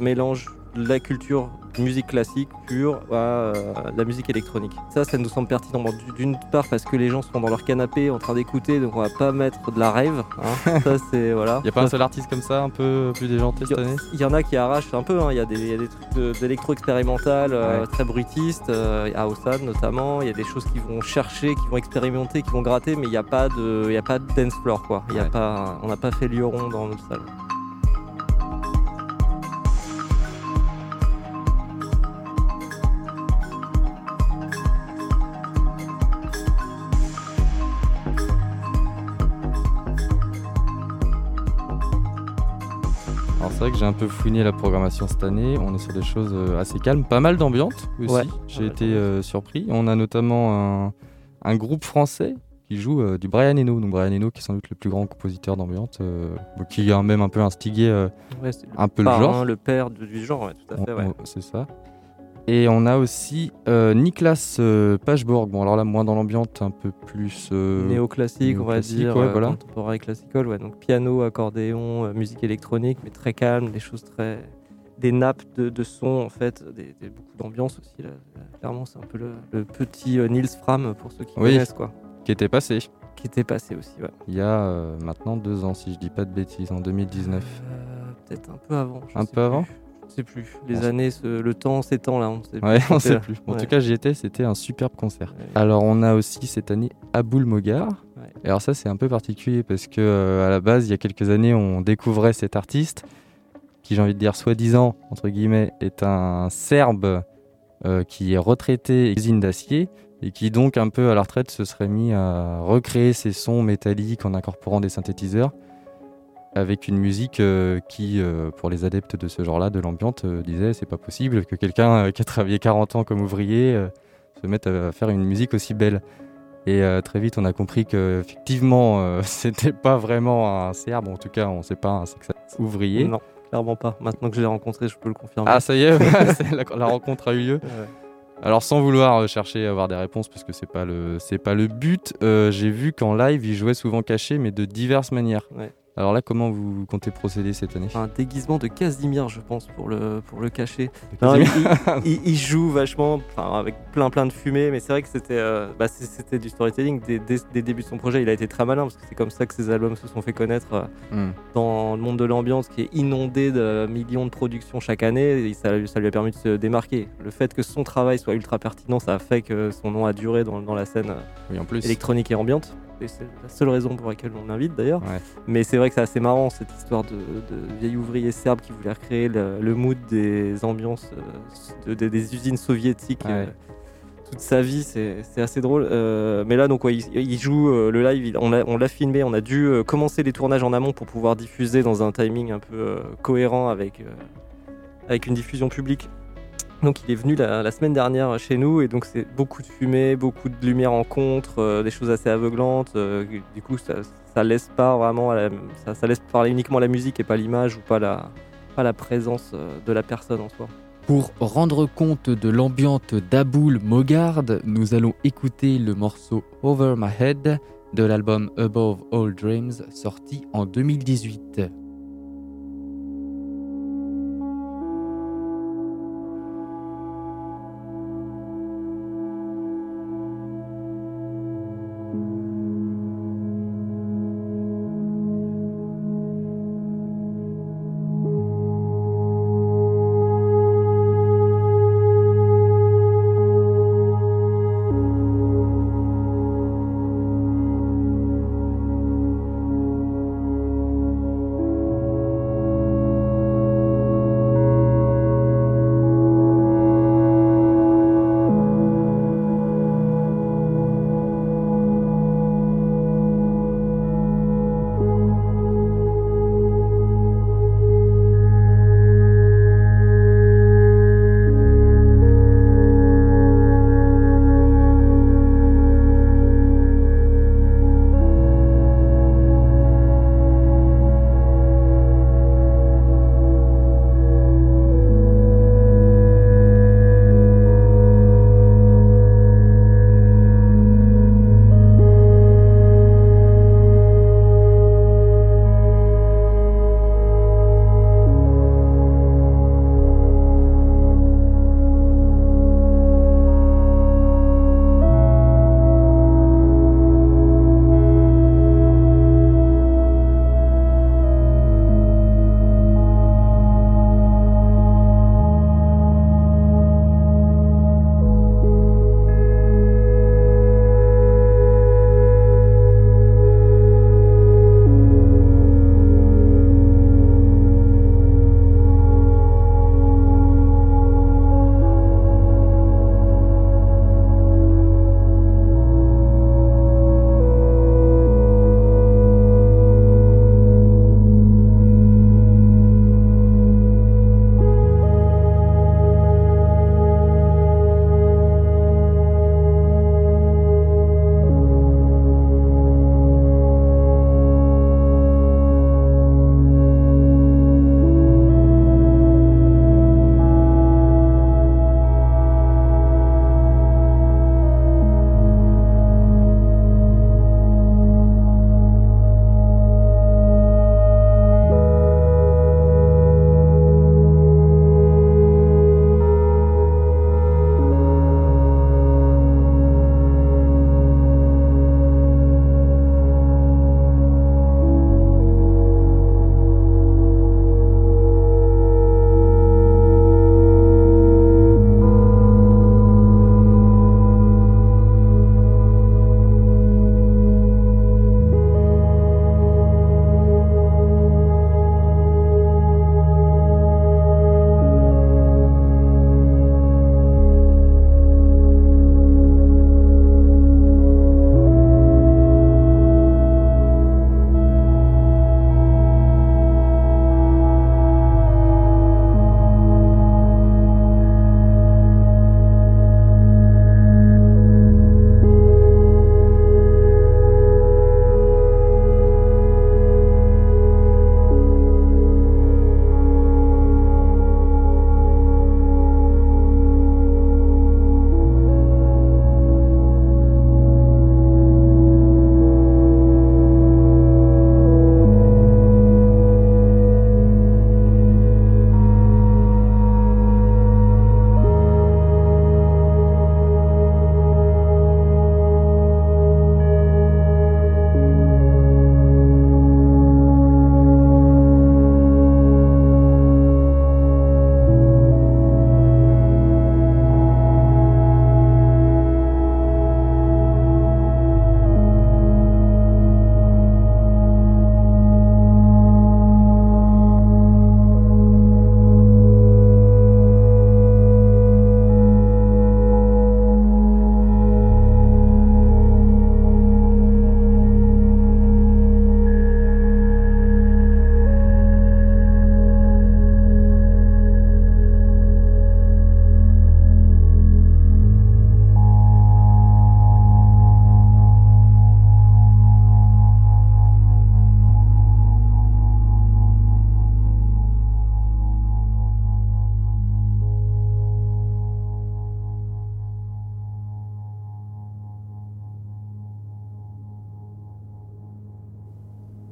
mélangent la culture musique classique pure à euh, la musique électronique. Ça, ça nous semble pertinent. Bon, D'une part parce que les gens sont dans leur canapé en train d'écouter, donc on va pas mettre de la rêve. hein. ça, c'est voilà. Il n'y a pas un seul artiste comme ça, un peu plus déjanté cette année? Il y en a qui arrachent un peu, hein. il y, a des- il y a des trucs de- d'électro-expérimental euh, Ouais. très bruitistes, euh, à Osan notamment, il y a des choses qui vont chercher, qui vont expérimenter, qui vont gratter, mais il n'y a pas de, il y a pas de dance floor quoi. Il y a Ouais. pas, on n'a pas fait Lyon dans notre salle. C'est vrai que j'ai un peu fouiné la programmation cette année. On est sur des choses euh, assez calmes, pas mal d'ambiance aussi. Ouais, j'ai été euh, surpris. On a notamment un, un groupe français qui joue euh, du Brian Eno. Donc Brian Eno qui est sans doute le plus grand compositeur d'ambiance, euh, qui a même un peu instigé euh, Ouais, c'est le un peu le genre. le père du genre, ouais, tout à fait. Ouais. C'est ça. Et on a aussi euh, Niklas euh, Pageborg. Bon, alors là, moins dans l'ambiance, un peu plus. euh, Néoclassique, on va dire, ouais, voilà. contemporain classical, ouais, donc piano, accordéon, euh, musique électronique, mais très calme, des choses très, des nappes de, de son en fait, des, des- beaucoup d'ambiance aussi. Là, clairement, c'est un peu le, le petit euh, Nils Fram pour ceux qui Oui, connaissent quoi, qui était passé. qui était passé aussi. Ouais. Il y a euh, maintenant deux ans, si je dis pas de bêtises, en 2019. Euh, Peut-être un peu avant. je un sais peu plus. avant Je sais plus. Les On sait- années, se- le temps s'étend là. On sait Ouais, on sait plus. En Ouais. tout cas, j'y étais, c'était un superbe concert. Alors, on a aussi cette année Aboul Mogar. Et alors, ça, c'est un peu particulier parce que euh, à la base, il y a quelques années, on découvrait cet artiste qui, j'ai envie de dire, soi-disant, entre guillemets, est un Serbe euh, qui est retraité usine d'acier et qui, donc, un peu à la retraite, se serait mis à recréer ses sons métalliques en incorporant des synthétiseurs avec une musique euh, qui, euh, pour les adeptes de ce genre-là, de l'ambiance, euh, disait c'est pas possible que quelqu'un euh, qui a travaillé 40 ans comme ouvrier se mette à faire une musique aussi belle. Et très vite, on a compris que effectivement, c'était pas vraiment un serbe, en tout cas, on sait pas un sexe ouvrier. Non, clairement pas. Maintenant que je l'ai rencontré, je peux le confirmer. Ah, ça y est, la, la rencontre a eu lieu. Ouais. Alors sans vouloir chercher à avoir des réponses parce que c'est pas le c'est pas le but, euh, j'ai vu qu'en live il jouait souvent caché mais de diverses manières. Ouais. Alors là comment vous comptez procéder cette année? Un déguisement de Casimir, je pense, pour le, pour le cacher. Non, il, joue vachement, enfin, avec plein plein de fumée, mais c'est vrai que c'était euh, bah, c'était du storytelling. Dès, dès, dès le début de son projet, il a été très malin, parce que c'est comme ça que ses albums se sont fait connaître euh, Hmm. dans le monde de l'ambiance qui est inondé de millions de productions chaque année. Et ça, ça lui a permis de se démarquer. Le fait que son travail soit ultra pertinent, ça a fait que son nom a duré dans, dans la scène euh, Oui, en plus. électronique et ambiante. Et c'est la seule raison pour laquelle on l'invite d'ailleurs. Ouais. Mais c'est vrai que c'est assez marrant cette histoire de, de vieil ouvrier serbe qui voulait recréer le, le mood des ambiances euh, de- de- des usines soviétiques. Ouais. euh, toute sa vie, c'est assez drôle. Euh, mais là, donc, ouais, il, il joue euh, le live, il- on l'a filmé, on a dû euh, commencer les tournages en amont pour pouvoir diffuser dans un timing un peu cohérent avec, avec une diffusion publique. Donc il est venu la, semaine dernière chez nous et donc c'est beaucoup de fumée, beaucoup de lumière en contre, euh, des choses assez aveuglantes. euh, du coup ça, laisse pas vraiment, ça, laisse parler uniquement la musique et pas l'image ou pas la, pas la présence euh, de la personne en soi. Pour rendre compte de l'ambiance d'Aboul Mogard, nous allons écouter le morceau Over My Head de l'album Above All Dreams sorti en 2018.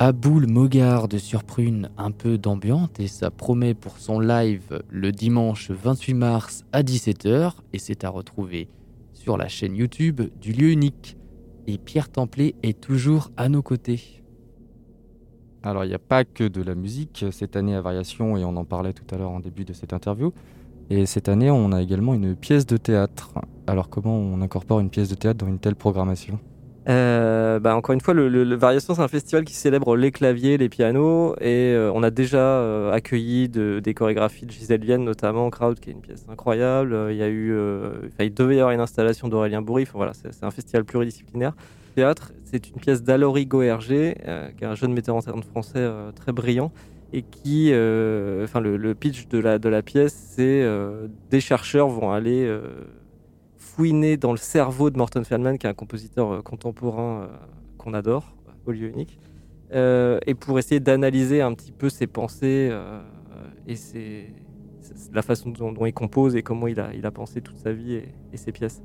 Aboul Mogar de Surprune un peu d'ambiante et ça promet pour son live le dimanche 28 mars à 17h et c'est à retrouver sur la chaîne YouTube du lieu unique. Et Pierre Templé est toujours à nos côtés. Alors il n'y a pas que de la musique cette année à Variation et on en parlait tout à l'heure en début de cette interview. Et cette année on a également une pièce de théâtre. Alors comment on incorpore une pièce de théâtre dans une telle programmation? Euh, bah, encore une fois, le, le- le Variation, c'est un festival qui célèbre les claviers, les pianos, et euh, on a déjà euh, accueilli de- des chorégraphies de Gisèle Vienne, notamment Crowd, qui est une pièce incroyable. Il y a eu, euh, il devait y avoir une installation d'Aurélien Bourri. Enfin, voilà, c'est un festival pluridisciplinaire. Théâtre, c'est une pièce d'Alory Goerger, euh, qui est un jeune metteur en scène français euh, très brillant. Et qui, enfin, le, le pitch de la, de la pièce, c'est des chercheurs vont aller fouiner dans le cerveau de Morton Feldman, qui est un compositeur euh, contemporain euh, qu'on adore, au lieu unique, euh, et pour essayer d'analyser un petit peu ses pensées et ses- la façon dont, dont il compose et comment il a, il a pensé toute sa vie et, et ses pièces.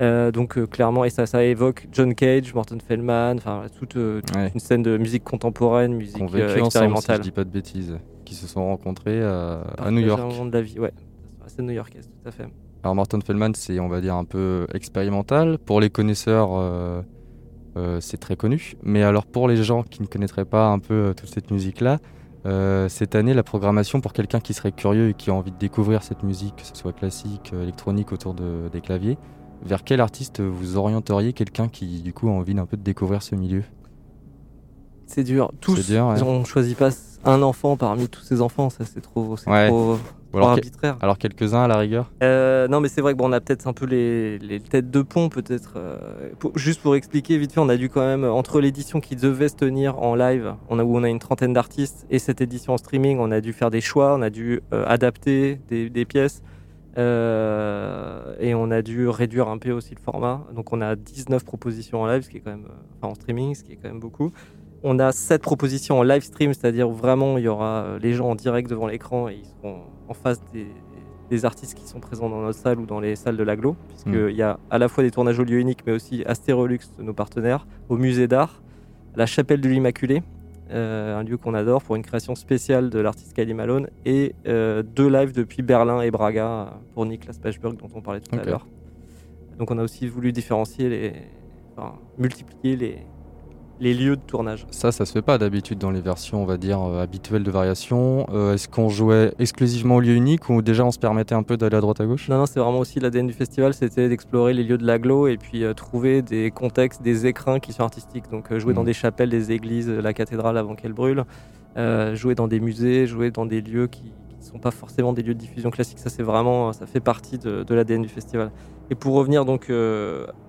Euh, donc euh, clairement, et ça, ça évoque John Cage, Morton Feldman, enfin toute, euh, toute Ouais. une scène de musique contemporaine, musique euh, vécu ensemble, si expérimentale. je dis pas de bêtises, qui se sont rencontrés à, New York. un moment de la vie, ouais. La scène new-yorkaise, tout à fait. Alors Morton Feldman, c'est on va dire un peu expérimental. Pour les connaisseurs, euh, euh, c'est très connu. Mais alors pour les gens qui ne connaîtraient pas un peu euh, toute cette musique-là, cette année, la programmation pour quelqu'un qui serait curieux et qui a envie de découvrir cette musique, que ce soit classique, électronique autour de- des claviers, vers quel artiste vous orienteriez quelqu'un qui du coup a envie d'un peu de découvrir ce milieu? C'est dur. Tous, C'est dur, ouais. on choisit pas un enfant parmi tous ces enfants, ça c'est trop, Ouais. trop, Ou alors, arbitraire. alors quelques-uns à la rigueur? Euh, non, mais c'est vrai que bon, on a peut-être un peu les, les têtes de pont, peut-être. euh, juste pour expliquer vite fait, on a dû quand même entre l'édition qui devait se tenir en live, on a où on a une trentaine d'artistes, et cette édition en streaming, on a dû faire des choix, on a dû euh, adapter des, des pièces. euh, et on a dû réduire un peu aussi le format. Donc on a 19 propositions en live, ce qui est quand même, enfin en streaming, ce qui est quand même beaucoup. On a 7 propositions en live stream, c'est-à-dire où vraiment il y aura euh, les gens en direct devant l'écran et ils seront en face des, des artistes qui sont présents dans notre salle ou dans les salles de l'aglo, puisqu'il Mm. y a à la fois des tournages au lieu unique, mais aussi Astérolux, nos partenaires, au musée d'art, la chapelle de l'Immaculée, euh, un lieu qu'on adore pour une création spéciale de l'artiste Kylie Malone, et euh, deux lives depuis Berlin et Braga pour Niklas Pechberg dont on parlait tout à l'heure. Donc on a aussi voulu différencier les, enfin, multiplier les, les lieux de tournage. Ça, ça se fait pas d'habitude dans les versions, on va dire, euh, habituelles de variation. Euh, Est-ce qu'on jouait exclusivement au lieu unique ou déjà on se permettait un peu d'aller à droite à gauche? Non, non, c'est vraiment aussi l'ADN du festival, c'était d'explorer les lieux de l'agglo et puis euh, trouver des contextes, des écrins qui sont artistiques. Donc euh, jouer dans Mhm. des chapelles, des églises, la cathédrale avant qu'elle brûle, jouer dans des musées, jouer dans des lieux qui ne sont pas forcément des lieux de diffusion classique. Ça, c'est vraiment, ça fait partie de, de l'ADN du festival. Et pour revenir donc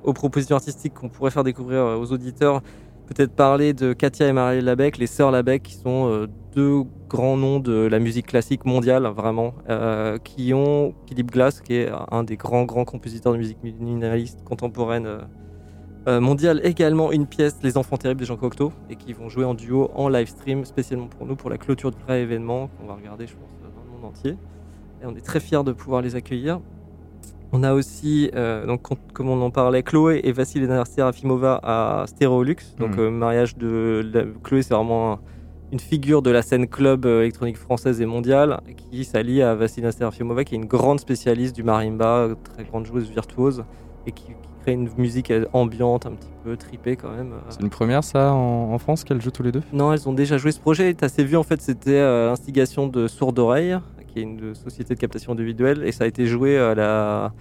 aux propositions artistiques qu'on pourrait faire découvrir aux auditeurs, peut-être parler de Katia et Marie Labec, les sœurs Labec, qui sont euh, deux grands noms de la musique classique mondiale, vraiment, euh, qui ont Philip Glass, qui est un des grands, grands compositeurs de musique minimaliste contemporaine euh, mondiale, également une pièce, Les Enfants Terribles de Jean Cocteau, et qui vont jouer en duo en live stream, spécialement pour nous, pour la clôture du vrai événement qu'on va regarder, je pense, dans le monde entier. Et on est très fiers de pouvoir les accueillir. On a aussi, euh, donc, com- comme on en parlait, Chloé et Vassilina Serafimova à Stereolux. Donc, Mhm. euh, mariage de la- Chloé, c'est vraiment un- une figure de la scène club euh, électronique française et mondiale qui s'allie à Vassilina Serafimova, qui est une grande spécialiste du marimba, très grande joueuse virtuose et qui, qui crée une musique ambiante, un petit peu tripée quand même. C'est une première ça en, en France qu'elles jouent tous les deux? Non, elles ont déjà joué ce projet. Tu assez vu, en fait, c'était euh, l'instigation de Sourde Oreille, qui est une société de captation individuelle, et ça a été joué à la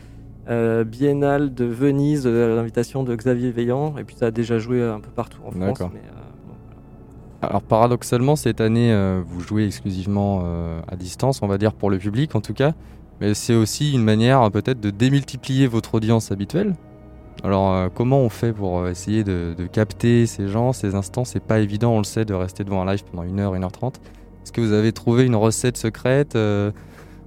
euh, Biennale de Venise, euh, à l'invitation de Xavier Veillant, et puis ça a déjà joué un peu partout en France. Mais, euh, Alors paradoxalement, cette année, euh, vous jouez exclusivement euh, à distance, on va dire pour le public en tout cas, mais c'est aussi une manière euh, peut-être de démultiplier votre audience habituelle. Alors euh, comment on fait pour euh, essayer de, de capter ces gens, ces instants? C'est pas évident, on le sait, de rester devant un live pendant 1 heure, 1h30. Est-ce que vous avez trouvé une recette secrète euh,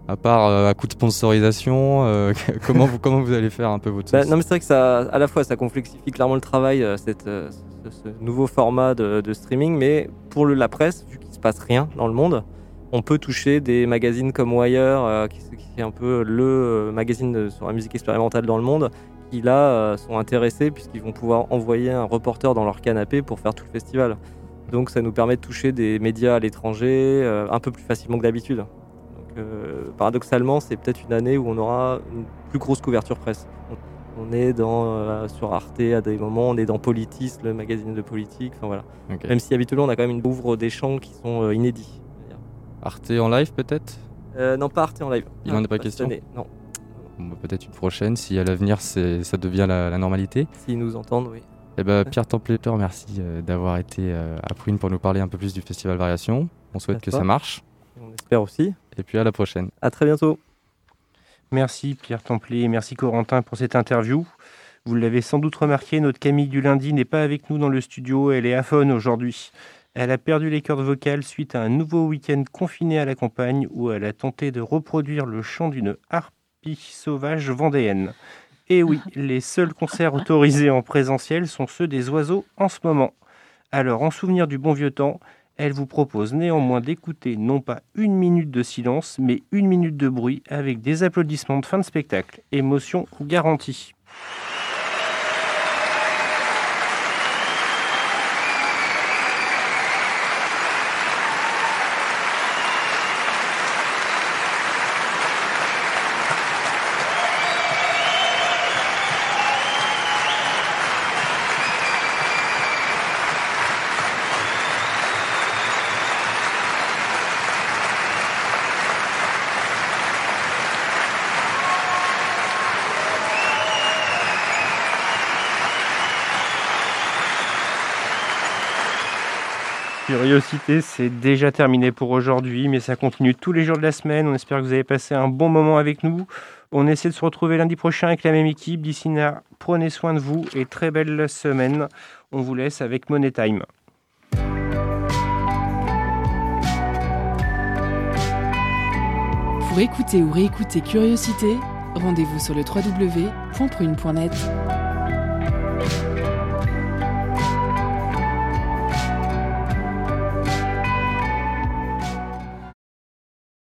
à part euh, à coup de sponsorisation euh, comment, vous, comment vous allez faire un peu votre Bah, non, mais c'est vrai que ça, à la fois, ça complexifie clairement le travail, euh, cette, ce, ce nouveau format de, de streaming, mais pour le- la presse, vu qu'il se passe rien dans le monde, on peut toucher des magazines comme Wire, qui, qui est un peu le magazine sur la musique expérimentale dans le monde, qui là sont intéressés puisqu'ils vont pouvoir envoyer un reporter dans leur canapé pour faire tout le festival. Donc ça nous permet de toucher des médias à l'étranger euh, un peu plus facilement que d'habitude. Donc, euh, paradoxalement, c'est peut-être une année où on aura une plus grosse couverture presse. On est dans, euh, sur Arte à des moments, on est dans Politis, le magazine de politique. Enfin voilà. Même si habituellement on a quand même une ouvre des champs qui sont inédits. Arte en live peut-être? Non, pas Arte en live. Il n'en Ah, est pas cette question année, Non. Bon, bah, Peut-être une prochaine, si à l'avenir ça devient la, la normalité. S'ils nous entendent, oui. Eh ben, Pierre Templier, je te remercie euh, d'avoir été euh, à Prune pour nous parler un peu plus du Festival Variation. On souhaite que ça marche. On espère aussi. Et puis à la prochaine. À très bientôt. Merci Pierre Templier et merci Corentin pour cette interview. Vous l'avez sans doute remarqué, notre Camille du lundi n'est pas avec nous dans le studio, elle est à Faune aujourd'hui. Elle a perdu les cordes vocales suite à un nouveau week-end confiné à la campagne où elle a tenté de reproduire le chant d'une harpie sauvage vendéenne. Et oui, les seuls concerts autorisés en présentiel sont ceux des oiseaux en ce moment. Alors, en souvenir du bon vieux temps, elle vous propose néanmoins d'écouter non pas une minute de silence, mais une minute de bruit avec des applaudissements de fin de spectacle. Émotion garantie. Curiosité, c'est déjà terminé pour aujourd'hui, mais ça continue tous les jours de la semaine. On espère que vous avez passé un bon moment avec nous. On essaie de se retrouver lundi prochain avec la même équipe. D'ici là, prenez soin de vous et très belle semaine. On vous laisse avec Money Time. Pour écouter ou réécouter Curiosité, rendez-vous sur le www.prune.net.